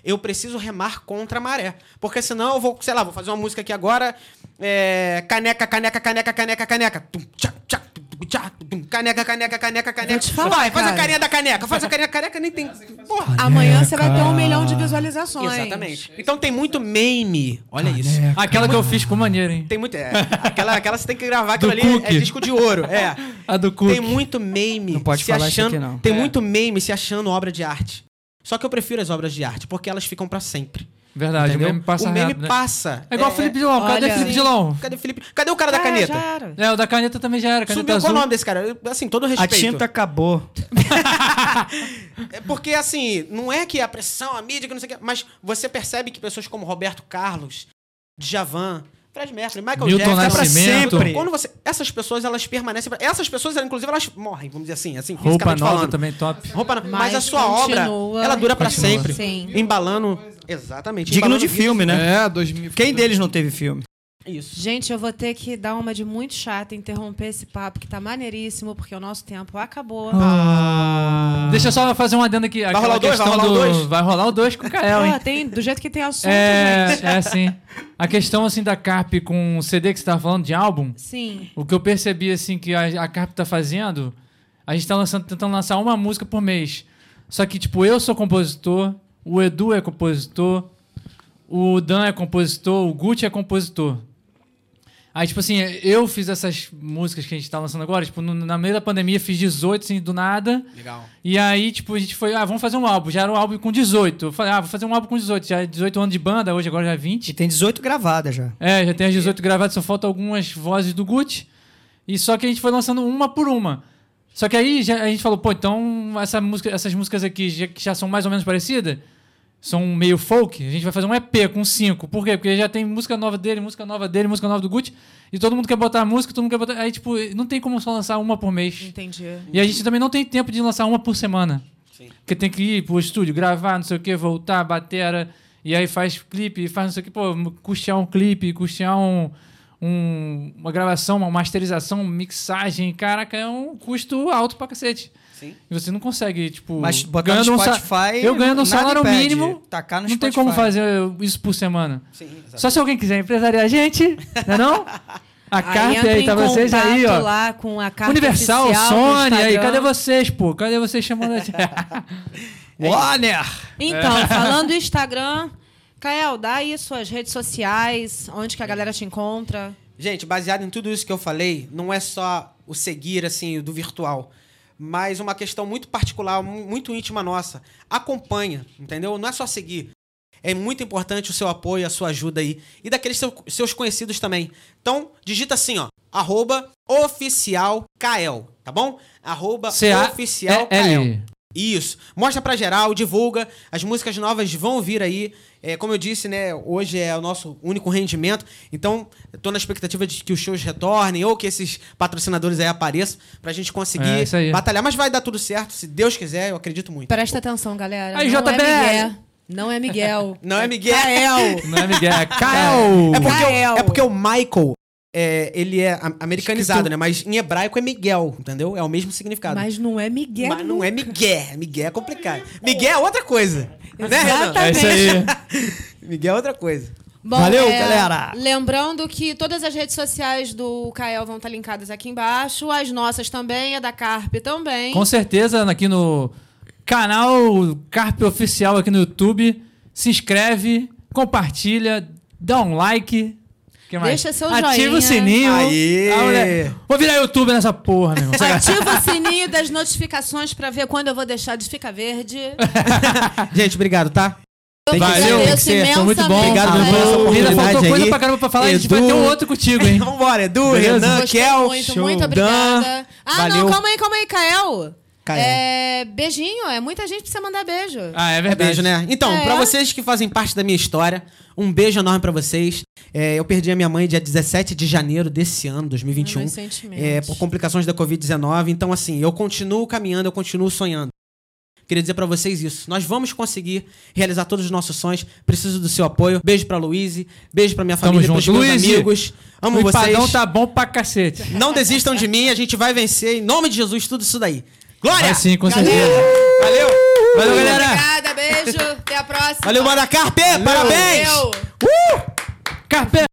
eu preciso remar contra a maré. Porque senão eu vou, sei lá, vou fazer uma música aqui agora. é, caneca, caneca, caneca, caneca, caneca. Tum, tchá, tum, caneca, caneca, caneca, caneca. te falar, Vai, faz a carinha da caneca. Faz a carinha da caneca, nem tem. Porra. Amanhã você vai ter um milhão de visualizações. Exatamente. Então tem muito meme. Olha isso. Aquela que eu fiz com maneiro, hein? Tem muito. É, aquela, aquela você tem que gravar, aquilo Do ali é disco de ouro. É. A do Cook. Tem muito meme. Não pode se falar isso achando, aqui, não. Tem É. muito meme se achando obra de arte. Só que eu prefiro as obras de arte, porque elas ficam pra sempre. Verdade, entendeu? o meme passa o meme rápido, né? passa. É igual o Felipe Dilon. Cadê Olha, Felipe. Dilon? Cadê o Felipe? Cadê o cara da É, caneta? já era. É, o da caneta também já era. Caneta Sumiu. Qual azul. o nome desse cara? Assim, todo A respeito. tinta acabou. [LAUGHS] É porque, assim, não é que a pressão, a mídia, que não sei o que, mas você percebe que pessoas como Roberto Carlos, Djavan, Fred Mercury, Michael Milton Jackson, pra Nascimento. sempre. Quando você, essas pessoas, elas permanecem. pra- Essas pessoas, inclusive, elas morrem, vamos dizer assim, assim, Roupa fisicamente nova falando. também top. Roupa, mas, Mas a sua obra, continua. ela dura pra Continua. sempre. Sim. Embalando. Exatamente. Digno embalando de filme, né? É, 2000. Quem deles não teve filme? Isso. Gente, eu vou ter que dar uma de muito chata, interromper esse papo que tá maneiríssimo, porque o nosso tempo acabou. Ah. Deixa eu só fazer um adendo aqui. Aquela rolar o dois? Vai rolar o do- dois? Vai rolar o 2 com o Kael, hein? Tem, do jeito que tem assunto, É, gente. é sim. A questão, assim, da Carp com o CD que você tava falando, de álbum, Sim. o que eu percebi, assim, que a, a Carp tá fazendo, a gente tá lançando, tentando lançar uma música por mês. Só que, tipo, eu sou compositor, o Edu é compositor, o Dan é compositor, o Gucci é compositor. Aí, tipo assim, eu fiz essas músicas que a gente tá lançando agora, tipo, no, na meio da pandemia, fiz 18, assim, do nada. Legal. E aí, tipo, a gente foi, ah, vamos fazer um álbum. Já era um álbum com 18. Eu falei, ah, vou fazer um álbum com 18. Já é 18 anos de banda, hoje agora já é E 20. tem 18 gravadas já. É, já tem as 18 gravadas, só faltam algumas vozes do Gucci. E só que a gente foi lançando uma por uma. Só que aí já- a gente falou, pô, então essa música, essas músicas aqui já, que já são mais ou menos parecidas, são meio folk, a gente vai fazer um EP com cinco. Por quê? Porque já tem música nova dele, música nova dele, música nova do Gucci. E todo mundo quer botar música, todo mundo quer botar. Aí, tipo, não tem como só lançar uma por mês. Entendi. E a gente também não tem tempo de lançar uma por semana. Sim. Porque tem que ir pro estúdio, gravar, não sei o que, voltar, batera, e aí faz clipe, faz não sei o que, pô, custear um clipe, custear um, um- uma gravação, uma masterização, mixagem, caraca, é um custo alto pra cacete. Sim. E você não consegue, tipo, Mas botar no ganhando um Spotify. eu ganhando um salário impede. mínimo, Tacar no não tem Spotify. como fazer isso por semana. Sim, exatamente. Só se alguém quiser empresariar a gente, não é não? A Aí carta aí, tá vocês aí, ó. lá com a carta Universal, Sony, aí, Instagram. cadê vocês, pô? Cadê vocês chamando a gente? [LAUGHS] Warner! Então, falando do Instagram, Kael, dá aí suas redes sociais, onde que a galera te encontra. Gente, baseado em tudo isso que eu falei, não é só o seguir, assim, do virtual, mas uma questão muito particular, mu- muito íntima nossa. Acompanha, entendeu? Não é só seguir. É muito importante o seu apoio, a sua ajuda aí. E daqueles seu- seus conhecidos também. Então, digita assim, ó. Arroba oficial Kael, tá bom? Arroba oficial Kael. C-A-L. Isso. Mostra pra geral, divulga. As músicas novas vão vir aí. É, como eu disse, né? Hoje é o nosso único rendimento. Então, tô na expectativa de que os shows retornem ou que esses patrocinadores aí apareçam pra gente conseguir É, batalhar. Mas vai dar tudo certo, se Deus quiser, eu acredito muito. Presta atenção, galera. Aí, JBL. é Miguel. Não é Miguel. [LAUGHS] Não é Miguel. Kael. Não é Miguel, é [LAUGHS] Kael. É porque, Kael. o, é porque o Michael, é, ele é a- americanizado, né? Mas em hebraico é Miguel, entendeu? É o mesmo significado. Mas não é Miguel. Mas não é Miguel. Miguel é complicado. Miguel é outra coisa. Né, Renan? É isso aí. [LAUGHS] Miguel é outra coisa. Bom, Valeu, é, galera. Lembrando que todas as redes sociais do Kael vão estar linkadas aqui embaixo. As nossas também, a da Carpe também. Com certeza, aqui no canal Carpe Oficial aqui no YouTube. Se inscreve, compartilha, dá um like. Que mais? Deixa seu Ativa joinha. o sininho. Aê! Ah, Vou virar YouTube nessa porra, meu irmão. Ativa o sininho das notificações pra ver quando eu vou deixar de ficar verde. [LAUGHS] Gente, obrigado, tá? Eu Valeu, agradeço Tem que ser, foi muito bom. Obrigado Kael. pela oportunidade faltou coisa aí. pra caramba pra falar. a gente Edu. vai ter um outro contigo, hein? [LAUGHS] Vambora, Edu, Beleza? Renan, Gostei Kel. muito, show. muito Dan. obrigada. Ah, valeu. não, calma aí, calma aí, Kael. É, beijinho, é muita gente precisa mandar beijo. Ah, é É verdade. beijo, né? Então, É. pra vocês que fazem parte da minha história, um beijo enorme pra vocês. É, eu perdi a minha mãe dia 17 de janeiro desse ano, 2021. Meus. É, por complicações da Covid-19. Então, assim, eu continuo caminhando, eu continuo sonhando. Queria dizer pra vocês isso. Nós vamos conseguir realizar todos os nossos sonhos. Preciso do seu apoio. Beijo pra Luíse. Beijo pra minha Tamo família, junto. pros meus Luíse, amigos. Amo o vocês. empadão tá bom pra cacete. Não desistam de mim. A gente vai vencer. Em nome de Jesus, tudo isso daí. Glória! Vai sim, com certeza. Valeu! Valeu, galera. Obrigada, beijo. Até a próxima. Valeu, Banda Carpe! Parabéns! Valeu. Carpe